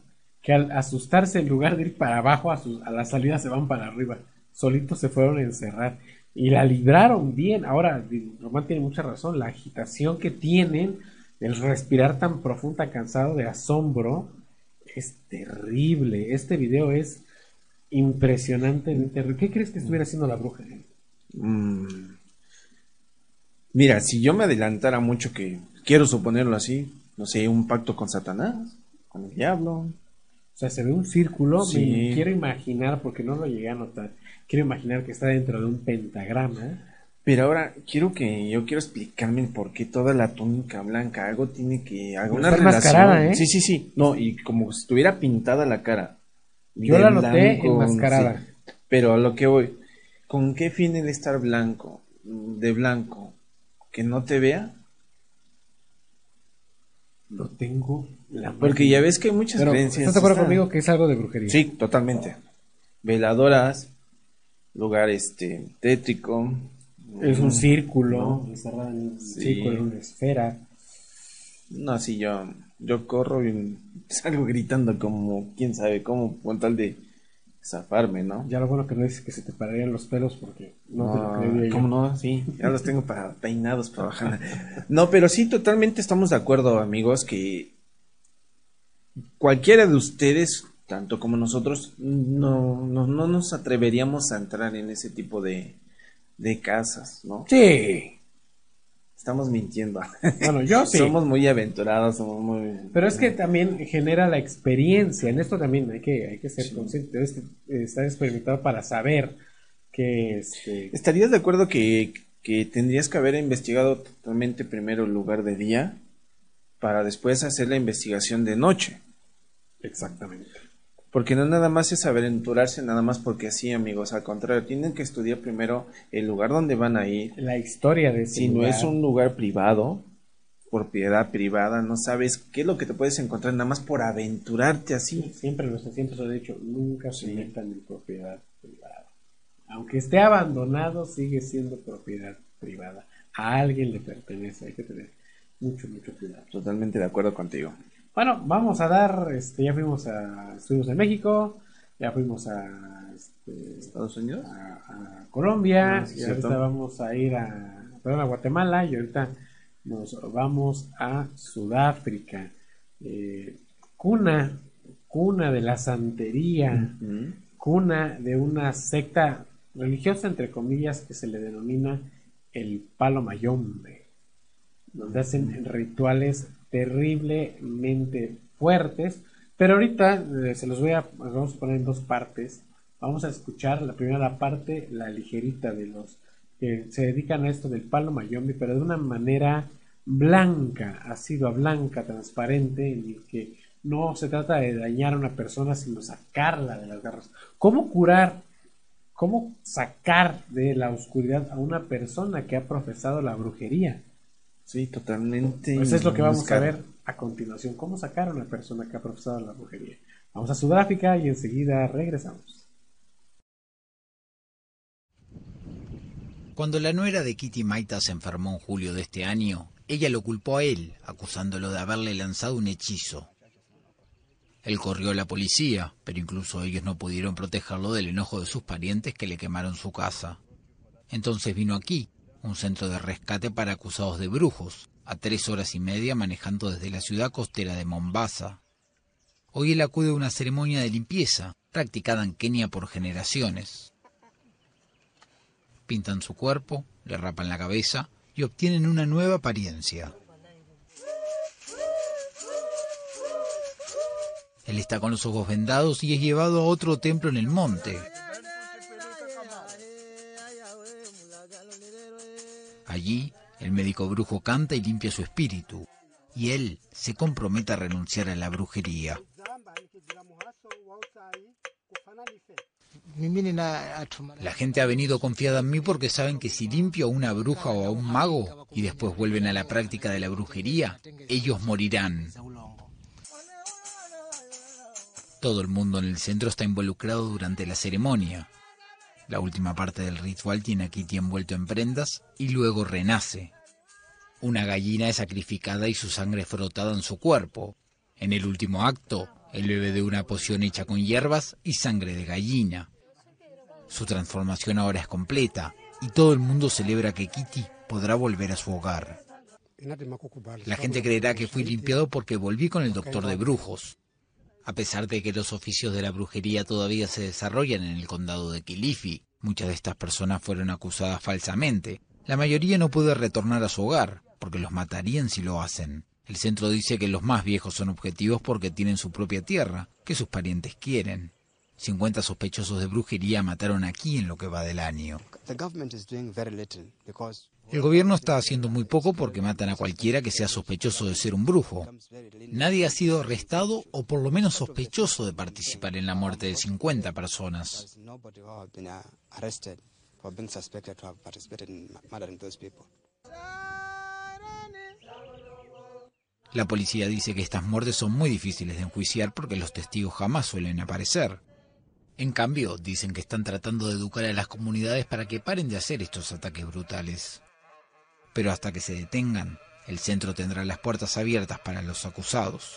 que al asustarse en lugar de ir para abajo, a, su- a la salida se van para arriba. Solitos se fueron a encerrar y la libraron bien. Ahora, Román tiene mucha razón, la agitación que tienen, el respirar tan profundo, tan cansado de asombro, es terrible. Este video es impresionantemente terrible. ¿Qué crees que estuviera haciendo la bruja? Mm. Mira, si yo me adelantara mucho que quiero suponerlo así, no sé, un pacto con Satanás, con el diablo. O sea, se ve un círculo, Sí. me quiero imaginar, porque no lo llegué a notar, quiero imaginar que está dentro de un pentagrama. Pero ahora quiero que yo quiero explicarme por qué toda la túnica blanca, algo tiene que alguna Está relación. enmascarada, ¿eh? Sí, sí, sí. No, y como si estuviera pintada la cara. Yo la noté enmascarada. sí. Pero a lo que voy, ¿con qué fin el estar blanco, de blanco, que no te vea? Lo tengo la Porque ya ves que hay muchas Pero, creencias. ¿Estás de acuerdo conmigo que es algo de brujería? Sí, totalmente. Veladoras, lugar este tétrico. Es un círculo, ¿no? en un Sí. círculo, en una esfera. No, sí, yo, yo corro y salgo gritando como, quién sabe cómo, con tal de zafarme, ¿no? Ya lo bueno que no dices que se te pararían los pelos porque no, te lo yo. ¿Cómo no? Sí, ya los tengo para peinados para bajar. No, pero sí, totalmente estamos de acuerdo, amigos, que cualquiera de ustedes, tanto como nosotros, no, no, no nos atreveríamos a entrar en ese tipo de, de casas, ¿no? Sí. Estamos mintiendo. Bueno, yo sí. Somos muy aventurados, somos muy... Pero es que también genera la experiencia. En esto también hay que, hay que ser consciente. Debes que estar experimentado para saber que este, ¿Estarías de acuerdo que, que tendrías que haber investigado totalmente primero el lugar de día para después hacer la investigación de noche? Exactamente. Porque no nada más es aventurarse, nada más porque así, amigos. Al contrario, tienen que estudiar primero el lugar donde van a ir. la historia de ese Si no es un lugar privado, propiedad privada, no sabes qué es lo que te puedes encontrar nada más por aventurarte así. Siempre los asientos han dicho, nunca se metan en propiedad privada. aunque esté abandonado, sigue siendo propiedad privada. A alguien le pertenece, hay que tener mucho, mucho cuidado. Totalmente de acuerdo contigo. Bueno, vamos a dar, este, ya fuimos a, estuvimos en México, ya fuimos a, este, Estados Unidos, a, a Colombia, Ah, sí, y ahorita vamos a ir a, perdón, a Guatemala, y ahorita nos vamos a Sudáfrica, eh, cuna, cuna de la santería, cuna de una secta religiosa, entre comillas, que se le denomina el Palo Mayombe, donde hacen rituales terriblemente fuertes, pero ahorita eh, se los voy a, los vamos a poner en dos partes. Vamos a escuchar la primera parte, la ligerita de los que se dedican a esto del palo mayombe, pero de una manera blanca, ácida blanca, transparente, en el que no se trata de dañar a una persona, sino sacarla de las garras. ¿Cómo curar, cómo sacar de la oscuridad a una persona que ha profesado la brujería? Sí, totalmente. Pues es lo que vamos a ver a continuación. ¿Cómo sacar a una persona que ha profesado la brujería? Vamos a Sudáfrica y enseguida regresamos. Cuando la nuera de Kitty Maita se enfermó en julio de este año, ella lo culpó a él, acusándolo de haberle lanzado un hechizo. Él corrió a la policía, pero incluso ellos no pudieron protegerlo del enojo de sus parientes que le quemaron su casa. Entonces vino aquí, un centro de rescate para acusados de brujos, a tres horas y media manejando desde la ciudad costera de Mombasa. Hoy él acude a una ceremonia de limpieza, practicada en Kenia por generaciones. Pintan su cuerpo, le rapan la cabeza y obtienen una nueva apariencia. Él está con los ojos vendados y es llevado a otro templo en el monte. Allí, el médico brujo canta y limpia su espíritu, y él se compromete a renunciar a la brujería. La gente ha venido confiada en mí porque saben que si limpio a una bruja o a un mago y después vuelven a la práctica de la brujería, ellos morirán. Todo el mundo en el centro está involucrado durante la ceremonia. La última parte del ritual tiene a Kitty envuelto en prendas y luego renace. Una gallina es sacrificada y su sangre frotada en su cuerpo. En el último acto, él bebe de una poción hecha con hierbas y sangre de gallina. Su transformación ahora es completa y todo el mundo celebra que Kitty podrá volver a su hogar. La gente creerá que fui limpiado porque volví con el doctor de brujos. A pesar de que los oficios de la brujería todavía se desarrollan en el condado de Kilifi, muchas de estas personas fueron acusadas falsamente. La mayoría no puede retornar a su hogar, porque los matarían si lo hacen. El centro dice que los más viejos son objetivos porque tienen su propia tierra, que sus parientes quieren. 50 sospechosos de brujería mataron aquí en lo que va del año. El gobierno está haciendo muy poco porque matan a cualquiera que sea sospechoso de ser un brujo. Nadie ha sido arrestado o por lo menos sospechoso de participar en la muerte de 50 personas. La policía dice que estas muertes son muy difíciles de enjuiciar porque los testigos jamás suelen aparecer. En cambio, dicen que están tratando de educar a las comunidades para que paren de hacer estos ataques brutales. Pero hasta que se detengan, el centro tendrá las puertas abiertas para los acusados.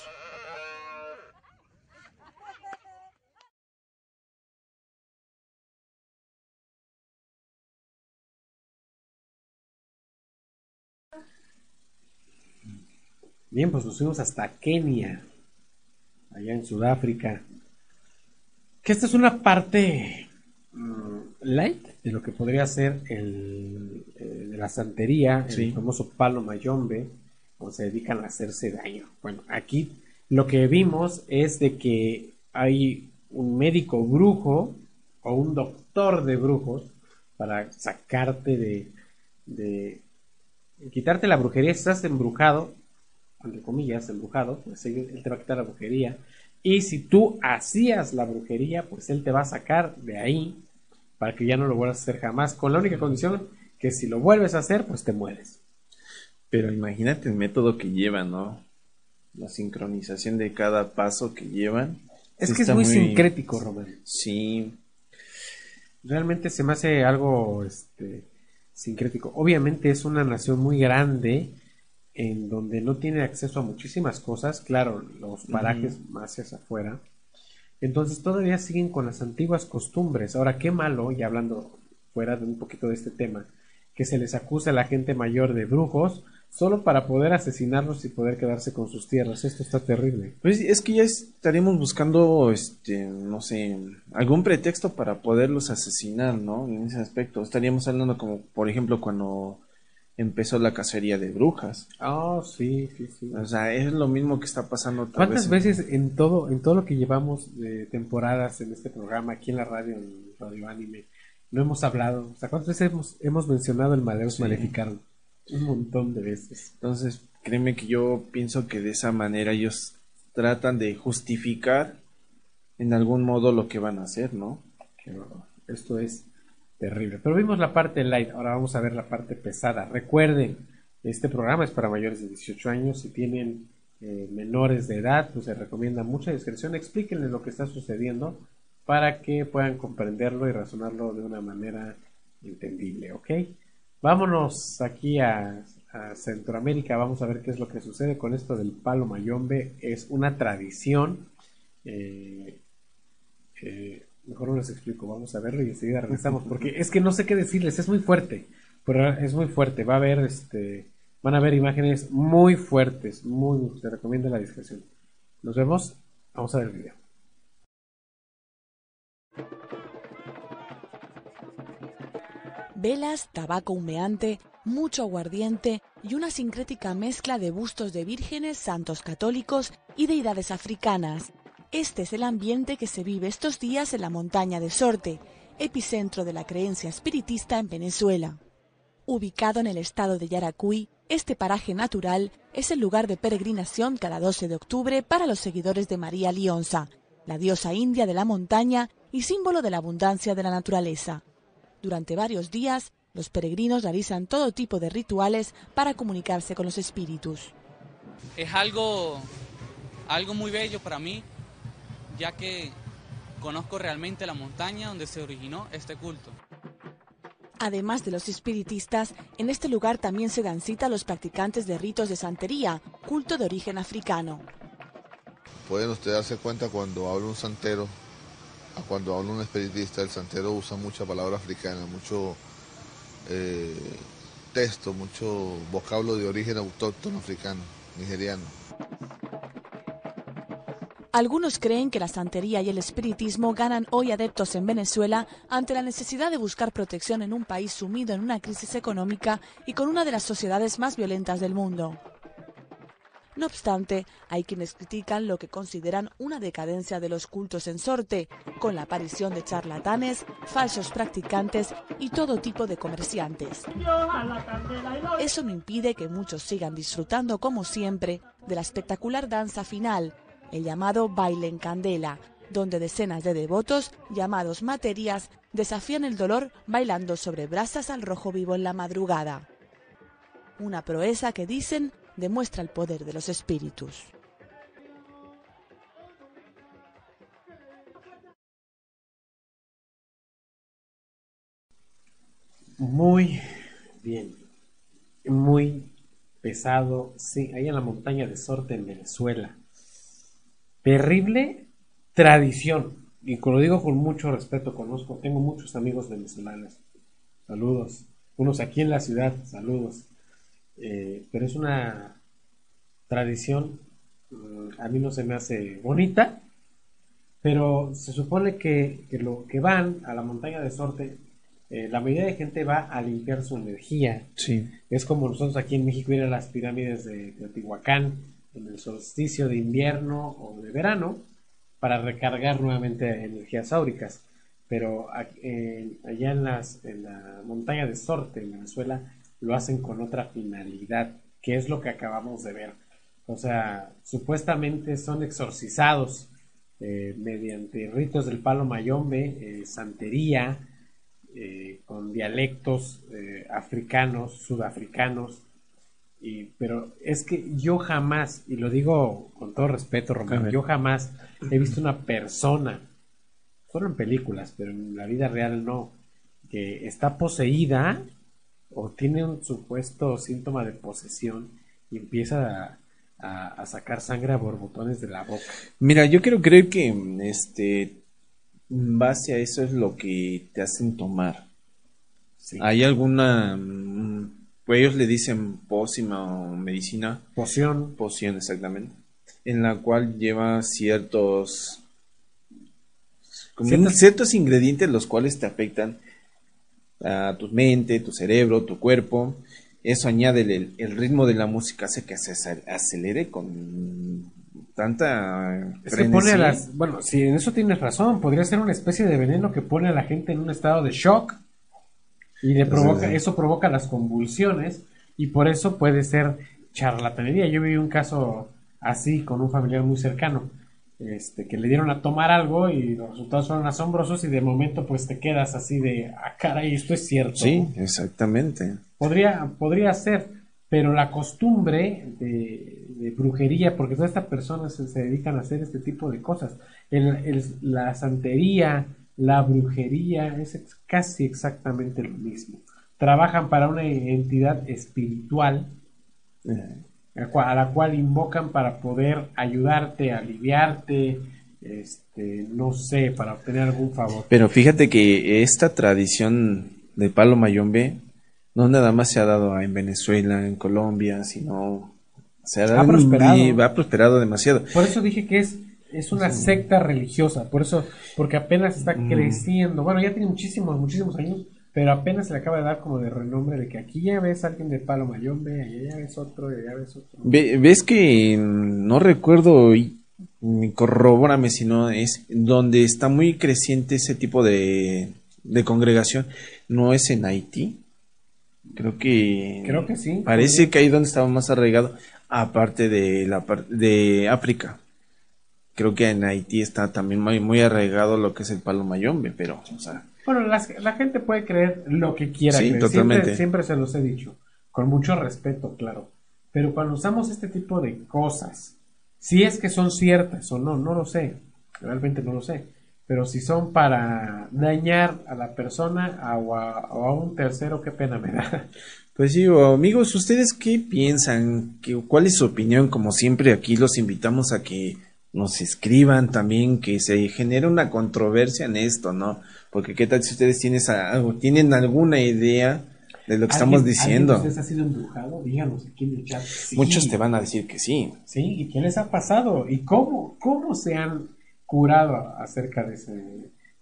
Bien, pues nos fuimos hasta Kenia, allá en Sudáfrica. Que esta es una parte mm, light de lo que podría ser el, eh, de la santería, Sí. el famoso palo mayombe, donde se dedican a hacerse daño. Bueno, aquí lo que vimos es de que hay un médico brujo o un doctor de brujos para sacarte de, de quitarte la brujería. Estás embrujado, entre comillas, embrujado, pues él, él te va a quitar la brujería. Y si tú hacías la brujería, pues él te va a sacar de ahí para que ya no lo vuelvas a hacer jamás, con la única condición que si lo vuelves a hacer, pues te mueres. Pero imagínate el método que llevan, ¿no? La sincronización de cada paso que llevan. Es que es muy sincrético, Román. Sí. realmente se me hace algo este, sincrético. Obviamente es una nación muy grande en donde no tiene acceso a muchísimas cosas, claro, los parajes más hacia afuera. Entonces todavía siguen con las antiguas costumbres. Ahora, qué malo, y hablando fuera de un poquito de este tema, que se les acusa a la gente mayor de brujos solo para poder asesinarlos y poder quedarse con sus tierras. Esto está terrible. Pues es que ya estaríamos buscando, este, no sé, algún pretexto para poderlos asesinar, ¿no? En ese aspecto. Estaríamos hablando como, por ejemplo, cuando empezó la cacería de brujas. Ah, sí, sí, sí. O sea, es lo mismo que está pasando. ¿Cuántas vez en- veces en todo, en todo lo que llevamos de temporadas en este programa, aquí en la radio, en Radio Anime, no hemos hablado? O sea, ¿cuántas veces hemos, hemos mencionado el Maleus Sí. Maleficarum? Un montón de veces. Entonces, créeme que yo pienso que de esa manera ellos tratan de justificar en algún modo lo que van a hacer, ¿no? Esto es terrible. Pero vimos la parte light, ahora vamos a ver la parte pesada. Recuerden, este programa es para mayores de 18 años. Si tienen eh, menores de edad, pues se recomienda mucha discreción. Explíquenles lo que está sucediendo para que puedan comprenderlo y razonarlo de una manera entendible, ¿ok? Vámonos aquí a, a Centroamérica, vamos a ver qué es lo que sucede con esto del palo mayombe. Es una tradición. eh, eh, mejor no les explico, vamos a verlo y enseguida regresamos, porque es que no sé qué decirles, es muy fuerte, pero es muy fuerte, va a haber este, van a ver imágenes muy fuertes, muy, se recomienda la discreción. Nos vemos, vamos a ver el video. Velas, tabaco humeante, mucho aguardiente y una sincrética mezcla de bustos de vírgenes, santos católicos y deidades africanas. Este es el ambiente que se vive estos días en la montaña de Sorte, epicentro de la creencia espiritista en Venezuela. Ubicado en el estado de Yaracuy, este paraje natural es el lugar de peregrinación cada 12 de octubre para los seguidores de María Lionza, la diosa india de la montaña y símbolo de la abundancia de la naturaleza. Durante varios días, los peregrinos realizan todo tipo de rituales para comunicarse con los espíritus. es algo, algo muy bello para mí, ya que conozco realmente la montaña donde se originó este culto. Además de los espiritistas, en este lugar también se dan cita a los practicantes de ritos de santería, culto de origen africano. Pueden ustedes darse cuenta cuando habla un santero, a cuando habla un espiritista, el santero usa mucha palabra africana, mucho eh, texto, mucho vocablo de origen autóctono africano, nigeriano. Algunos creen que la santería y el espiritismo ganan hoy adeptos en Venezuela ante la necesidad de buscar protección en un país sumido en una crisis económica y con una de las sociedades más violentas del mundo. No obstante, hay quienes critican lo que consideran una decadencia de los cultos en sorte, con la aparición de charlatanes, falsos practicantes y todo tipo de comerciantes. Eso no impide que muchos sigan disfrutando, como siempre, de la espectacular danza final, el llamado baile en candela, donde decenas de devotos, llamados materias, desafían el dolor bailando sobre brasas al rojo vivo en la madrugada. Una proeza que dicen demuestra el poder de los espíritus. Muy bien, muy pesado, sí, ahí en la montaña de Sorte en Venezuela. Terrible tradición, y lo digo con mucho respeto, conozco, tengo muchos amigos venezolanos. Saludos, unos aquí en la ciudad, saludos. Eh, pero es una tradición, mm, a mí no se me hace bonita, pero se supone que, que lo que van a la montaña de Sorte, eh, la mayoría de gente va a limpiar su energía. Sí. Es como nosotros aquí en México ir a las pirámides de Teotihuacán en el solsticio de invierno o de verano para recargar nuevamente energías áuricas. Pero allá en la montaña de Sorte, en Venezuela, lo hacen con otra finalidad, que es lo que acabamos de ver. O sea, supuestamente son exorcizados eh, mediante ritos del palo mayombe, eh, santería, eh, con dialectos eh, africanos, sudafricanos. Y, pero es que yo jamás, y lo digo con todo respeto, Román, yo jamás he visto una persona, solo en películas, pero en la vida real no, que está poseída o tiene un supuesto síntoma de posesión y empieza a, a sacar sangre a borbotones de la boca. Mira, yo quiero creer que este en base a eso es lo que te hacen tomar. ¿Hay alguna mm, pues ellos le dicen pócima o medicina? Poción. Poción, exactamente. En la cual lleva ciertos Ciertas- ciertos ingredientes los cuales te afectan a tu mente, tu cerebro, tu cuerpo. Eso añade el, el ritmo de la música, hace que se ace- acelere con tanta Es que pone a frenesí. las. Bueno, si en eso tienes razón, podría ser una especie de veneno que pone a la gente en un estado de shock y le provoca, eso provoca las convulsiones y por eso puede ser charlatanería. Yo vi un caso así con un familiar muy cercano, este, que le dieron a tomar algo y los resultados fueron asombrosos y de momento pues te quedas así de, ah, caray, esto es cierto. Sí, exactamente. Podría, podría ser, pero la costumbre de, de brujería, porque todas estas personas se, se dedican a hacer este tipo de cosas, el, el- la santería, la brujería, es ex- casi exactamente lo mismo. Trabajan para una entidad espiritual a la cual- a la cual invocan para poder ayudarte, aliviarte, este, no sé, para obtener algún favor. Pero fíjate que esta tradición de palo mayombe no nada más se ha dado en Venezuela, en Colombia, sino se ha dado prosperado. y ha prosperado demasiado. Por eso dije que es, es una secta religiosa, por eso, porque apenas está Mm. creciendo. Bueno, ya tiene muchísimos, muchísimos años, pero apenas se le acaba de dar como de renombre de que aquí ya ves a alguien de palo mayombe, allá ya ves otro, y allá ves otro. Ve- ¿Ves que no recuerdo y corrobórame si no es donde está muy creciente ese tipo de, de congregación? ¿No es en Haití? Creo que Creo que sí. Parece que ahí donde estaba más arraigado, aparte de la de África. Creo que en Haití está también muy, muy arraigado lo que es el palo mayombe, pero, o sea, Bueno, las- la gente puede creer lo que quiera Sí, creer. totalmente. Siempre, siempre se los he dicho, con mucho respeto, claro. Pero cuando usamos este tipo de cosas, si es que son ciertas o no, no lo sé, realmente no lo sé. Pero si son para dañar a la persona a- o, a, o a un tercero, qué pena me da. Pues sí, amigos, ¿ustedes qué piensan? ¿Qué- ¿Cuál es su opinión? Como siempre, aquí los invitamos a que nos escriban también, que se genere una controversia en esto, ¿no? Porque qué tal si ustedes tienen, algo, tienen alguna idea de lo que estamos ¿Alguien- diciendo. ¿Alguien de ustedes ha sido embrujado? Díganos aquí en el chat. Sí. Muchos te van a decir que sí. Sí, ¿y qué les ha pasado? ¿Y cómo, cómo se han curado acerca de ese,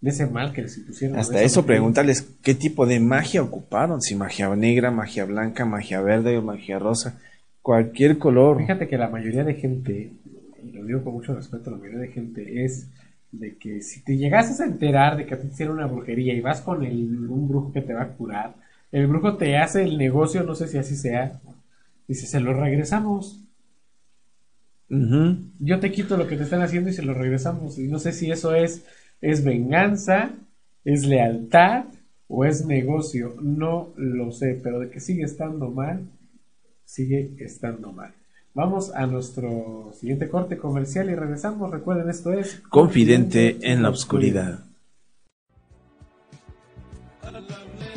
de ese mal que les impusieron? Hasta eso, brujería? preguntarles qué tipo de magia ocuparon, si magia negra, magia blanca, magia verde o magia rosa, cualquier color. Fíjate que la mayoría de gente, lo digo con mucho respeto, la mayoría de gente es de que si te llegases a enterar de que a ti te hicieron una brujería y vas con el, un brujo que te va a curar, el brujo te hace el negocio, no sé si así sea, dice, se lo regresamos. Yo te quito lo que te están haciendo y se lo regresamos. Y no sé si eso es, es venganza, es lealtad o es negocio. No lo sé, pero de que sigue estando mal, sigue estando mal. Vamos a nuestro siguiente corte comercial y regresamos. Recuerden, esto es Confidente en la oscuridad.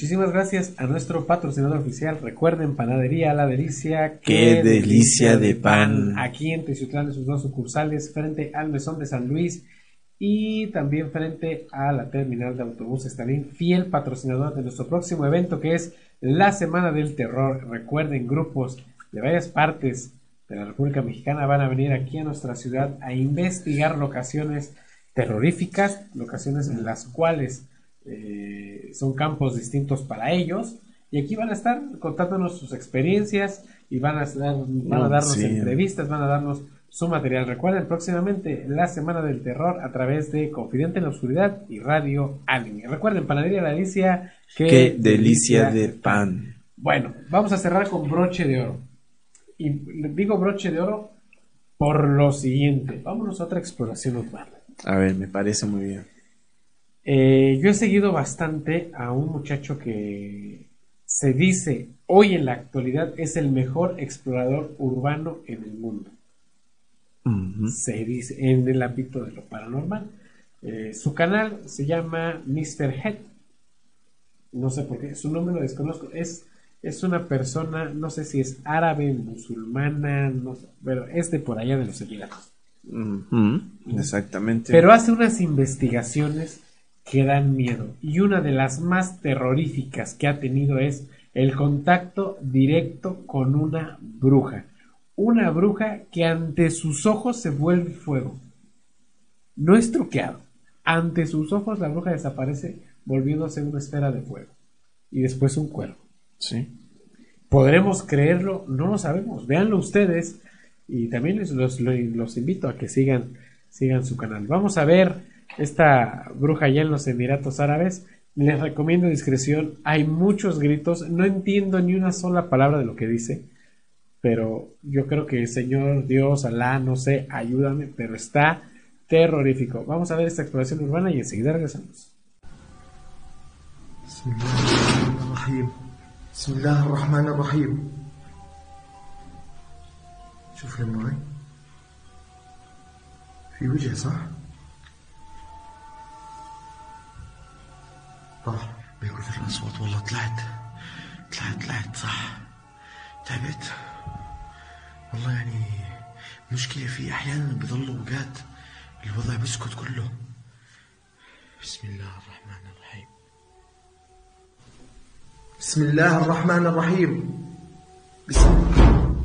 Muchísimas gracias a nuestro patrocinador oficial. Recuerden, Panadería La Delicia. Qué delicia de pan. Aquí en Teciutlán, en sus dos sucursales, frente al Mesón de San Luis y también frente a la terminal de autobuses. También fiel patrocinador de nuestro próximo evento que es la Semana del Terror. Recuerden, grupos de varias partes de la República Mexicana van a venir aquí a nuestra ciudad a investigar locaciones terroríficas, locaciones en las cuales eh, son campos distintos para ellos. Y aquí van a estar contándonos sus experiencias y van a, estar- van a No, darnos sí. entrevistas, van a darnos su material. Recuerden próximamente la Semana del Terror a través de Confidente en la Oscuridad y Radio Anime. Recuerden, Panadería La Delicia, Qué delicia de pan. Bueno, vamos a cerrar con broche de oro. Y digo broche de oro por lo siguiente. Vámonos a otra exploración urbana. A ver, me parece muy bien. Eh, yo he seguido bastante a un muchacho que se dice hoy en la actualidad es el mejor explorador urbano en el mundo. Se dice en el ámbito de lo paranormal. Eh, su canal se llama Mr. Head. No sé por qué, su nombre lo desconozco. Es, es una persona, no sé si es árabe, musulmana, no sé, pero es de por allá de los Emiratos. Exactamente. Pero hace unas investigaciones que dan miedo. Y una de las más terroríficas que ha tenido es el contacto directo con una bruja. Una bruja que ante sus ojos se vuelve fuego. No es truqueado. Ante sus ojos la bruja desaparece volviéndose una esfera de fuego. Y después un cuervo. Sí. ¿Podremos creerlo? No lo sabemos. Véanlo ustedes. Y también los, los- los invito a que sigan, sigan su canal. Vamos a ver esta bruja allá en los Emiratos Árabes. Les recomiendo discreción. Hay muchos gritos. No entiendo ni una sola palabra de lo que dice. Pero yo creo que Señor Dios, Alá, no sé, ayúdame. Pero está terrorífico. Vamos a ver esta exploración urbana y enseguida regresamos. بسم الله الرحمن الرحيم بسم الله الرحمن الرحيم شوف هالماي في وجه صح؟ من كثر الأصوات. والله طلعت. طلعت طلعت. صح. تعبت. والله يعني مشكلة في أحيانا بضل أوقات الوضع بسكت كله. بسم الله الرحمن الرحيم. بسم الله الرحمن الرحيم. بسم,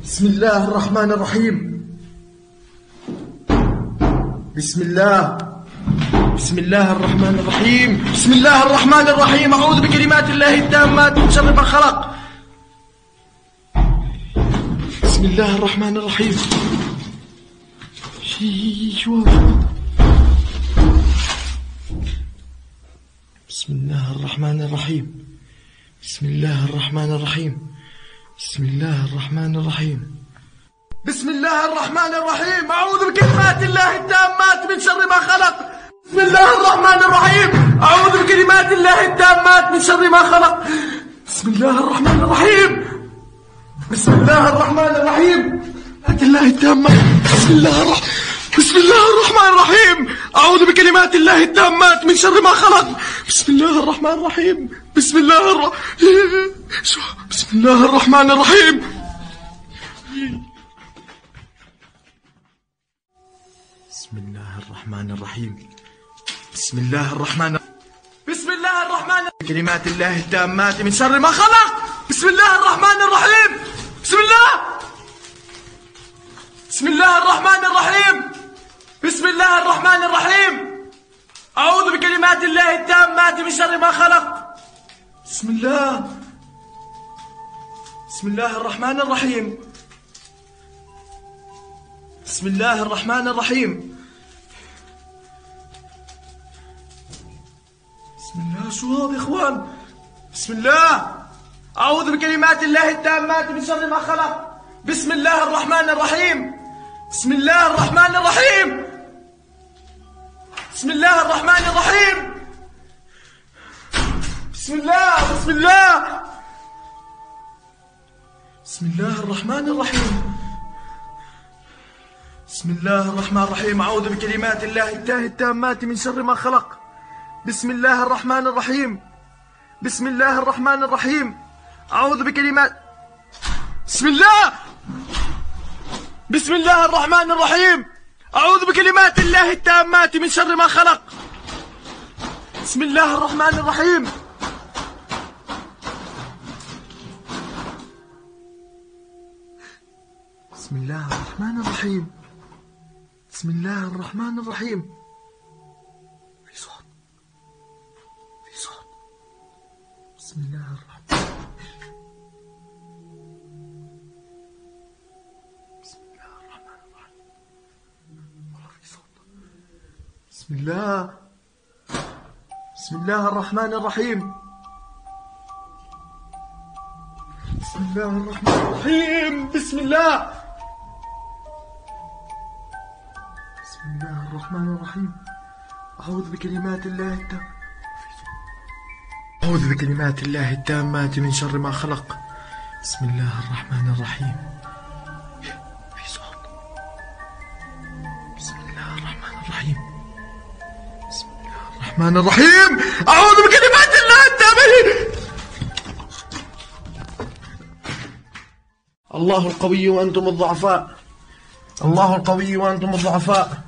بسم الله الرحمن الرحيم. بسم الله. بسم الله الرحمن الرحيم. بسم الله الرحمن الرحيم. أعوذ بكلمات الله التامات من شر ما خلق. بسم الله الرحمن الرحيم؟ بسم الله الرحمن الرحيم. بسم الله الرحمن الرحيم. بسم الله الرحمن الرحيم. بسم الله الرحمن الرحيم. أعوذ بكلمات الله التامات من شر ما خلق. بسم الله الرحمن الرحيم. أعوذ بكلمات الله التامات من شر ما خلق. بسم الله الرحمن الرحيم. بسم الله الرحمن الرحيم. بكلمات الله التامات. بسم الله الرحمن بسم الله الرحمن الرحيم. أعوذ بكلمات الله التامات من شر ما خلق. بسم الله الرحمن الرحيم. بسم الله الر... شو؟ بسم الله الرحمن الرحيم. بسم الله الرحمن الرحيم. بسم الله الرحمن بسم الله الرحمن كلمات الله التامات من شر ما خلق. بسم الله الرحمن الرحيم. بسم الله. بسم الله الرحمن الرحيم. بسم الله الرحمن الرحيم. أعوذ بكلمات الله التامات من شر ما خلق. بسم الله. بسم الله الرحمن الرحيم. بسم الله الرحمن الرحيم. بسم الله. شو هذا يا إخوان بسم الله. أعوذ بكلمات الله التامات من شر ما خلق. بسم الله الرحمن الرحيم. بسم الله الرحمن الرحيم. بسم الله الرحمن الرحيم. بسم الله بسم الله. بسم الله الرحمن الرحيم. بسم الله الرحمن الرحيم. أعوذ بكلمات الله التامات من شر ما خلق. بسم الله الرحمن الرحيم بسم الله الرحمن الرحيم أعوذ بكلمات بسم الله بسم الله الرحمن الرحيم أعوذ بكلمات الله التامات من شر ما خلق بسم الله الرحمن الرحيم بسم الله الرحمن الرحيم بسم الله الرحمن الرحيم بسم الله الرحمن الرحيم. بسم الله الرحمن الرحيم والله في صوت بسم الله بسم الله الرحمن الرحيم. بسم الله الرحمن الرحيم. بسم الله. بسم الله الرحمن الرحيم. أعوذ بكلمات الله التامة. أعوذ بكلمات الله التامات من شر ما خلق. بسم الله الرحمن الرحيم. في صوت. بسم الله الرحمن الرحيم. بسم الله الرحمن الرحيم. أعوذ بكلمات الله التامة الله القوي وأنتم الضعفاء. الله القوي وأنتم الضعفاء.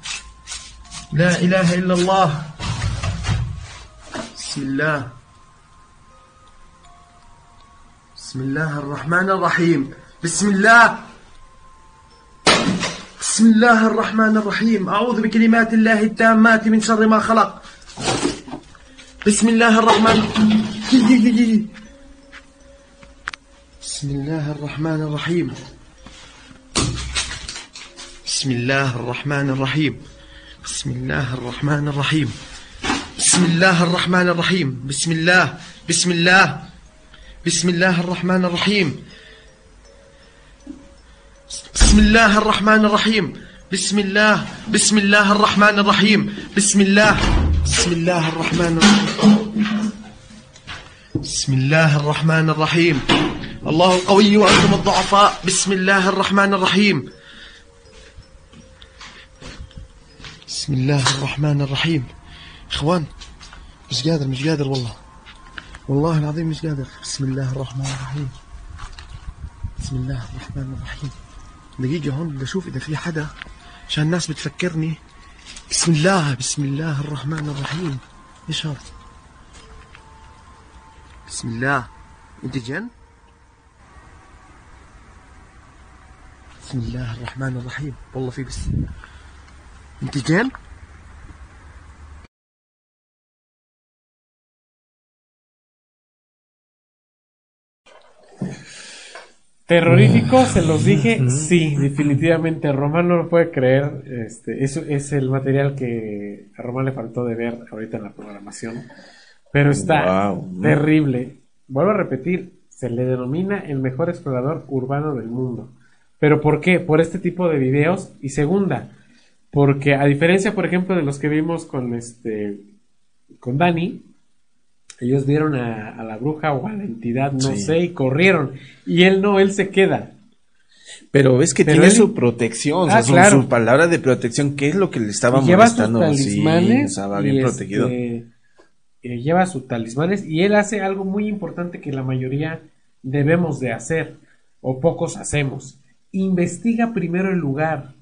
لا إله إلا الله. بسم الله. بسم الله الرحمن الرحيم. بسم الله. بسم الله الرحمن الرحيم. أعوذ بكلمات الله التامات من شر ما خلق. بسم الله الرحمن. بسم الله الرحمن الرحيم. بسم الله الرحمن الرحيم. بسم الله الرحمن الرحيم. بسم الله الرحمن الرحيم. بسم الله. بسم الله. بسم الله الرحمن الرحيم بسم الله الرحمن الرحيم بسم الله بسم الله الرحمن الرحيم بسم الله بسم الله الرحمن الرحيم بسم الله الرحمن الرحيم الله القوي وأنتم الضعفاء بسم الله الرحمن الرحيم بسم الله الرحمن الرحيم إخوان مش قادر مش قادر والله والله العظيم مش قادر. بسم الله الرحمن الرحيم. بسم الله الرحمن الرحيم. دقيقة هون بدي أشوف إذا في حدا عشان الناس بتفكرني. بسم الله بسم الله الرحمن الرحيم. إيش هذا؟ بسم الله. أنت جن؟ بسم الله الرحمن الرحيم. والله في بس. أنت جن؟ Terrorífico, se los dije, sí, definitivamente. Román no lo puede creer. Este, eso es el material que a Román le faltó de ver ahorita en la programación. Pero está terrible. Vuelvo a repetir, se le denomina el mejor explorador urbano del mundo. ¿Pero por qué? Por este tipo de videos. Y segunda, porque a diferencia, por ejemplo, de los que vimos con este con Dani, ellos vieron a, a la bruja o a la entidad, no Sí. sé, y corrieron. Y él no, él se queda. Pero es que Pero tiene él- su protección, o sea, Ah, su, claro. su palabra de protección, ¿qué es lo que le estaba lleva sus molestando? Sí, talismanes. estaba y, bien este, protegido. eh, lleva sus talismanes y él hace algo muy importante que la mayoría debemos de hacer o pocos hacemos. Investiga primero el lugar.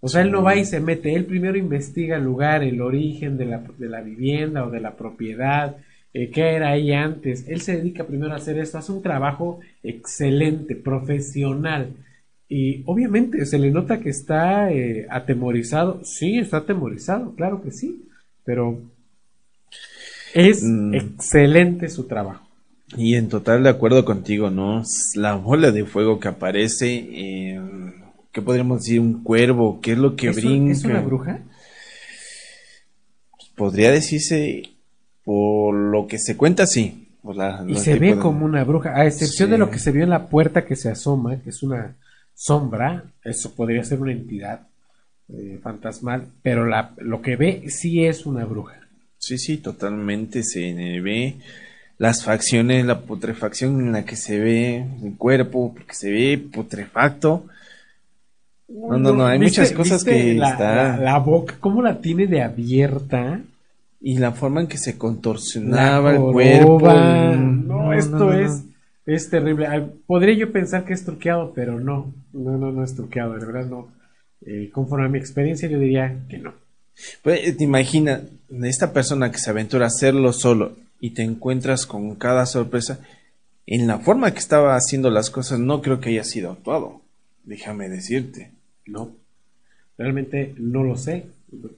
O sea, él no va y se mete, él primero investiga el lugar, el origen de la, de la vivienda o de la propiedad, eh, qué era ahí antes. Él se dedica primero a hacer esto, hace un trabajo excelente, profesional. Y obviamente se le nota que está eh, atemorizado. Sí, está atemorizado, claro que sí. Pero es Mm. excelente su trabajo. Y en total de acuerdo contigo, ¿no? La bola de fuego que aparece, eh, ¿qué podríamos decir? Un cuervo, ¿qué es lo que ¿Es, un- brinca? ¿Es una bruja? Podría decirse, por lo que se cuenta, sí. La- Y se ve como una bruja, a excepción Sí. de lo que se vio en la puerta que se asoma, que es una sombra, eso podría ser una entidad eh, fantasmal, pero la, lo que ve sí es una bruja. Sí, sí, totalmente se ve las facciones, la putrefacción en la que se ve el cuerpo, porque se ve putrefacto. No, no, no, hay ¿Viste- muchas cosas que la, está... la- la boca, ¿cómo la tiene de abierta? Y la forma en que se contorsionaba el cuerpo. el- No, esto es, es terrible. Podría yo pensar que es truqueado, pero no. No, no, no es truqueado, de verdad no. Eh, conforme a mi experiencia, yo diría que no. Pues, te imaginas, esta persona que se aventura a hacerlo solo y te encuentras con cada sorpresa, en la forma que estaba haciendo las cosas, no creo que haya sido actuado. Déjame decirte. No. Realmente no lo sé.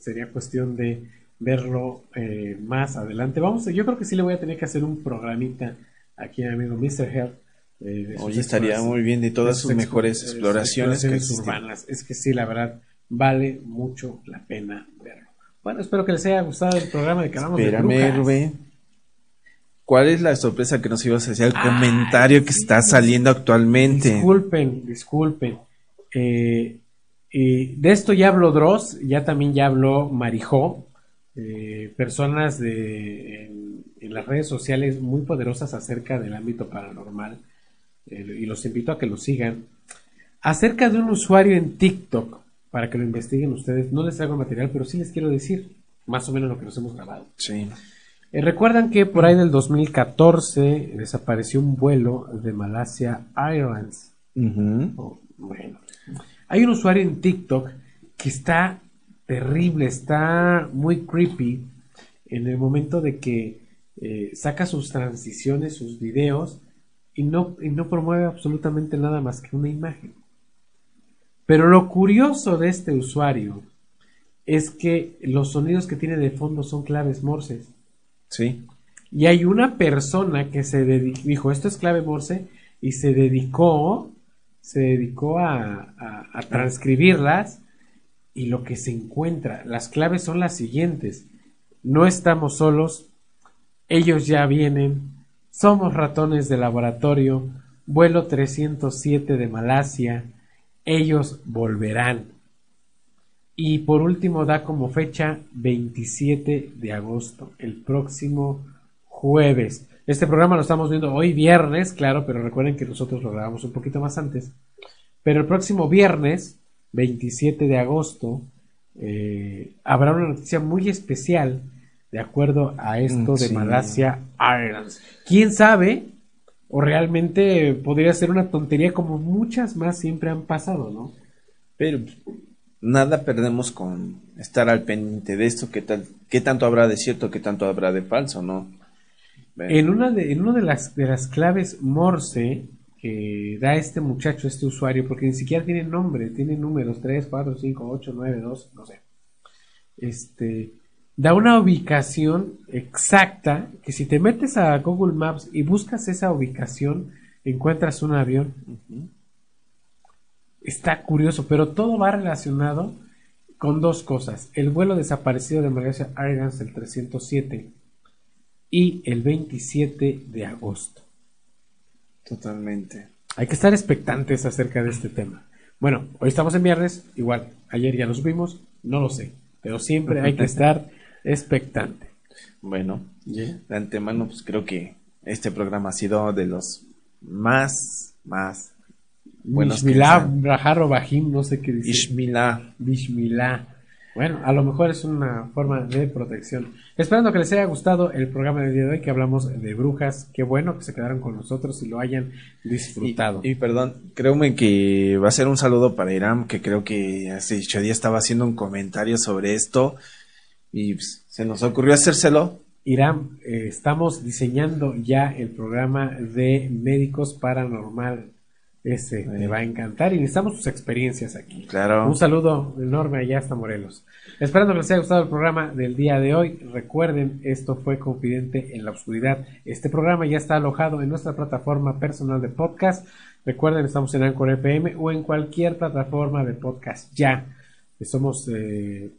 Sería cuestión de verlo eh, más adelante. Vamos, yo creo que sí le voy a tener que hacer un programita aquí a mi amigo Mr. Health. eh, de Oye, estaría muy bien de todas sus mejores exploraciones que exploraciones existen. urbanas. Es que sí, la verdad, vale mucho la pena verlo. Bueno, espero que les haya gustado el programa de que de Espérame. Rubén. ¿Cuál es la sorpresa que nos ibas a decir? El Ah, comentario que está saliendo actualmente. Disculpen, disculpen. Eh, eh, de esto ya habló Dross, ya también ya habló Marijó, eh, personas de, en, en las redes sociales muy poderosas acerca del ámbito paranormal, eh, y los invito a que lo sigan. Acerca de un usuario en TikTok, para que lo investiguen ustedes, no les traigo material, pero sí les quiero decir más o menos lo que nos hemos grabado. Sí. Eh, Recuerdan que por ahí del 2014 desapareció un vuelo de Malasia Airlines. Oh, bueno, hay un usuario en TikTok que está terrible, está muy creepy en el momento de que eh, saca sus transiciones, sus videos y no, y no promueve absolutamente nada más que una imagen. Pero lo curioso de este usuario es que los sonidos que tiene de fondo son claves morses. Sí. Y hay una persona que se dijo, esto es clave morse, y se dedicó, se dedicó a, a- a transcribirlas, y lo que se encuentra, las claves son las siguientes. No estamos solos, ellos ya vienen, somos ratones de laboratorio, vuelo 307 de Malasia, ellos volverán. Y por último da como fecha 27 de agosto, el próximo jueves. Este programa lo estamos viendo hoy viernes, claro, pero recuerden que nosotros lo grabamos un poquito más antes. Pero el próximo viernes, 27 de agosto, eh, habrá una noticia muy especial de acuerdo a esto de. Malasia Airlines. ¿Quién sabe? O realmente podría ser una tontería como muchas más siempre han pasado, ¿no? Pero nada perdemos con estar al pendiente de esto, qué tal, qué tanto habrá de cierto, qué tanto habrá de falso, ¿no? En una de, en una de las, de las claves Morse que da este muchacho, este usuario, porque ni siquiera tiene nombre, tiene números 3, 4, 5, 8, 9, 2, no sé. Este, da una ubicación exacta que si te metes a Google Maps y buscas esa ubicación, encuentras un avión. Está curioso, pero todo va relacionado con dos cosas. El vuelo desaparecido de Malaysia Airlines, el 307, y el 27 de agosto. Totalmente. Hay que estar expectantes acerca de este tema. Bueno, hoy estamos en viernes, igual, ayer ya lo supimos, no lo sé, pero siempre hay que estar expectante. Bueno, de antemano, pues creo que este programa ha sido de los más, más buenos. Bahim, no sé qué dice. Bueno, a lo mejor es una forma de protección. Esperando que les haya gustado el programa del día de hoy que hablamos de brujas. Qué bueno que se quedaron con nosotros y lo hayan disfrutado. Y perdón, créeme que va a ser un saludo para Iram, que creo que hace dicho día estaba haciendo un comentario sobre esto y pues, se nos ocurrió hacérselo. Irán, eh, estamos diseñando ya el programa de médicos paranormal. Ese te va a encantar y necesitamos tus experiencias aquí. Claro. Un saludo enorme allá hasta Morelos. Esperando que les haya gustado el programa del día de hoy. Recuerden, esto fue Confidente en la Oscuridad. Este programa ya está alojado en nuestra plataforma personal de podcast. Recuerden, estamos en Anchor FM o en cualquier plataforma de podcast ya. Somos eh,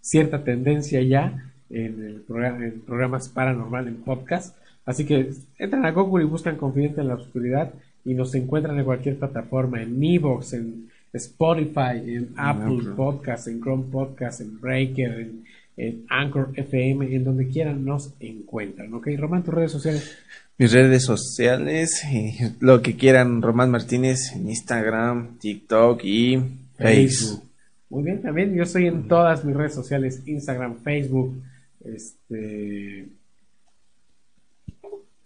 cierta tendencia ya en, el programa, en programas paranormal en podcast. Así que entran a Google y buscan Confidente en la Oscuridad y nos encuentran en cualquier plataforma, en Evox, en Spotify, en Apple Apple. Podcast, en Chrome Podcast, en Breaker, en, en Anchor FM, en donde quieran nos encuentran. ¿Ok, Román, tus redes sociales? Mis redes sociales, eh, lo que quieran, Román Martínez en Instagram, TikTok y Facebook. Muy bien, también yo estoy en todas mis redes sociales, Instagram, Facebook, este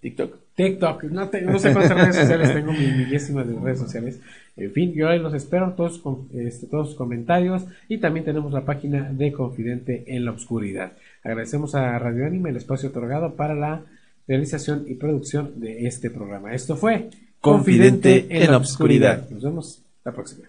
TikTok. TikTok, no, te- no sé cuántas redes sociales tengo, mi millésima de redes sociales. En fin, yo ahí los espero, todos, con- este, todos sus comentarios y también tenemos la página de Confidente en la Oscuridad. Agradecemos a Radio Anima el espacio otorgado para la realización y producción de este programa. Esto fue Confidente en la Oscuridad. Nos vemos la próxima.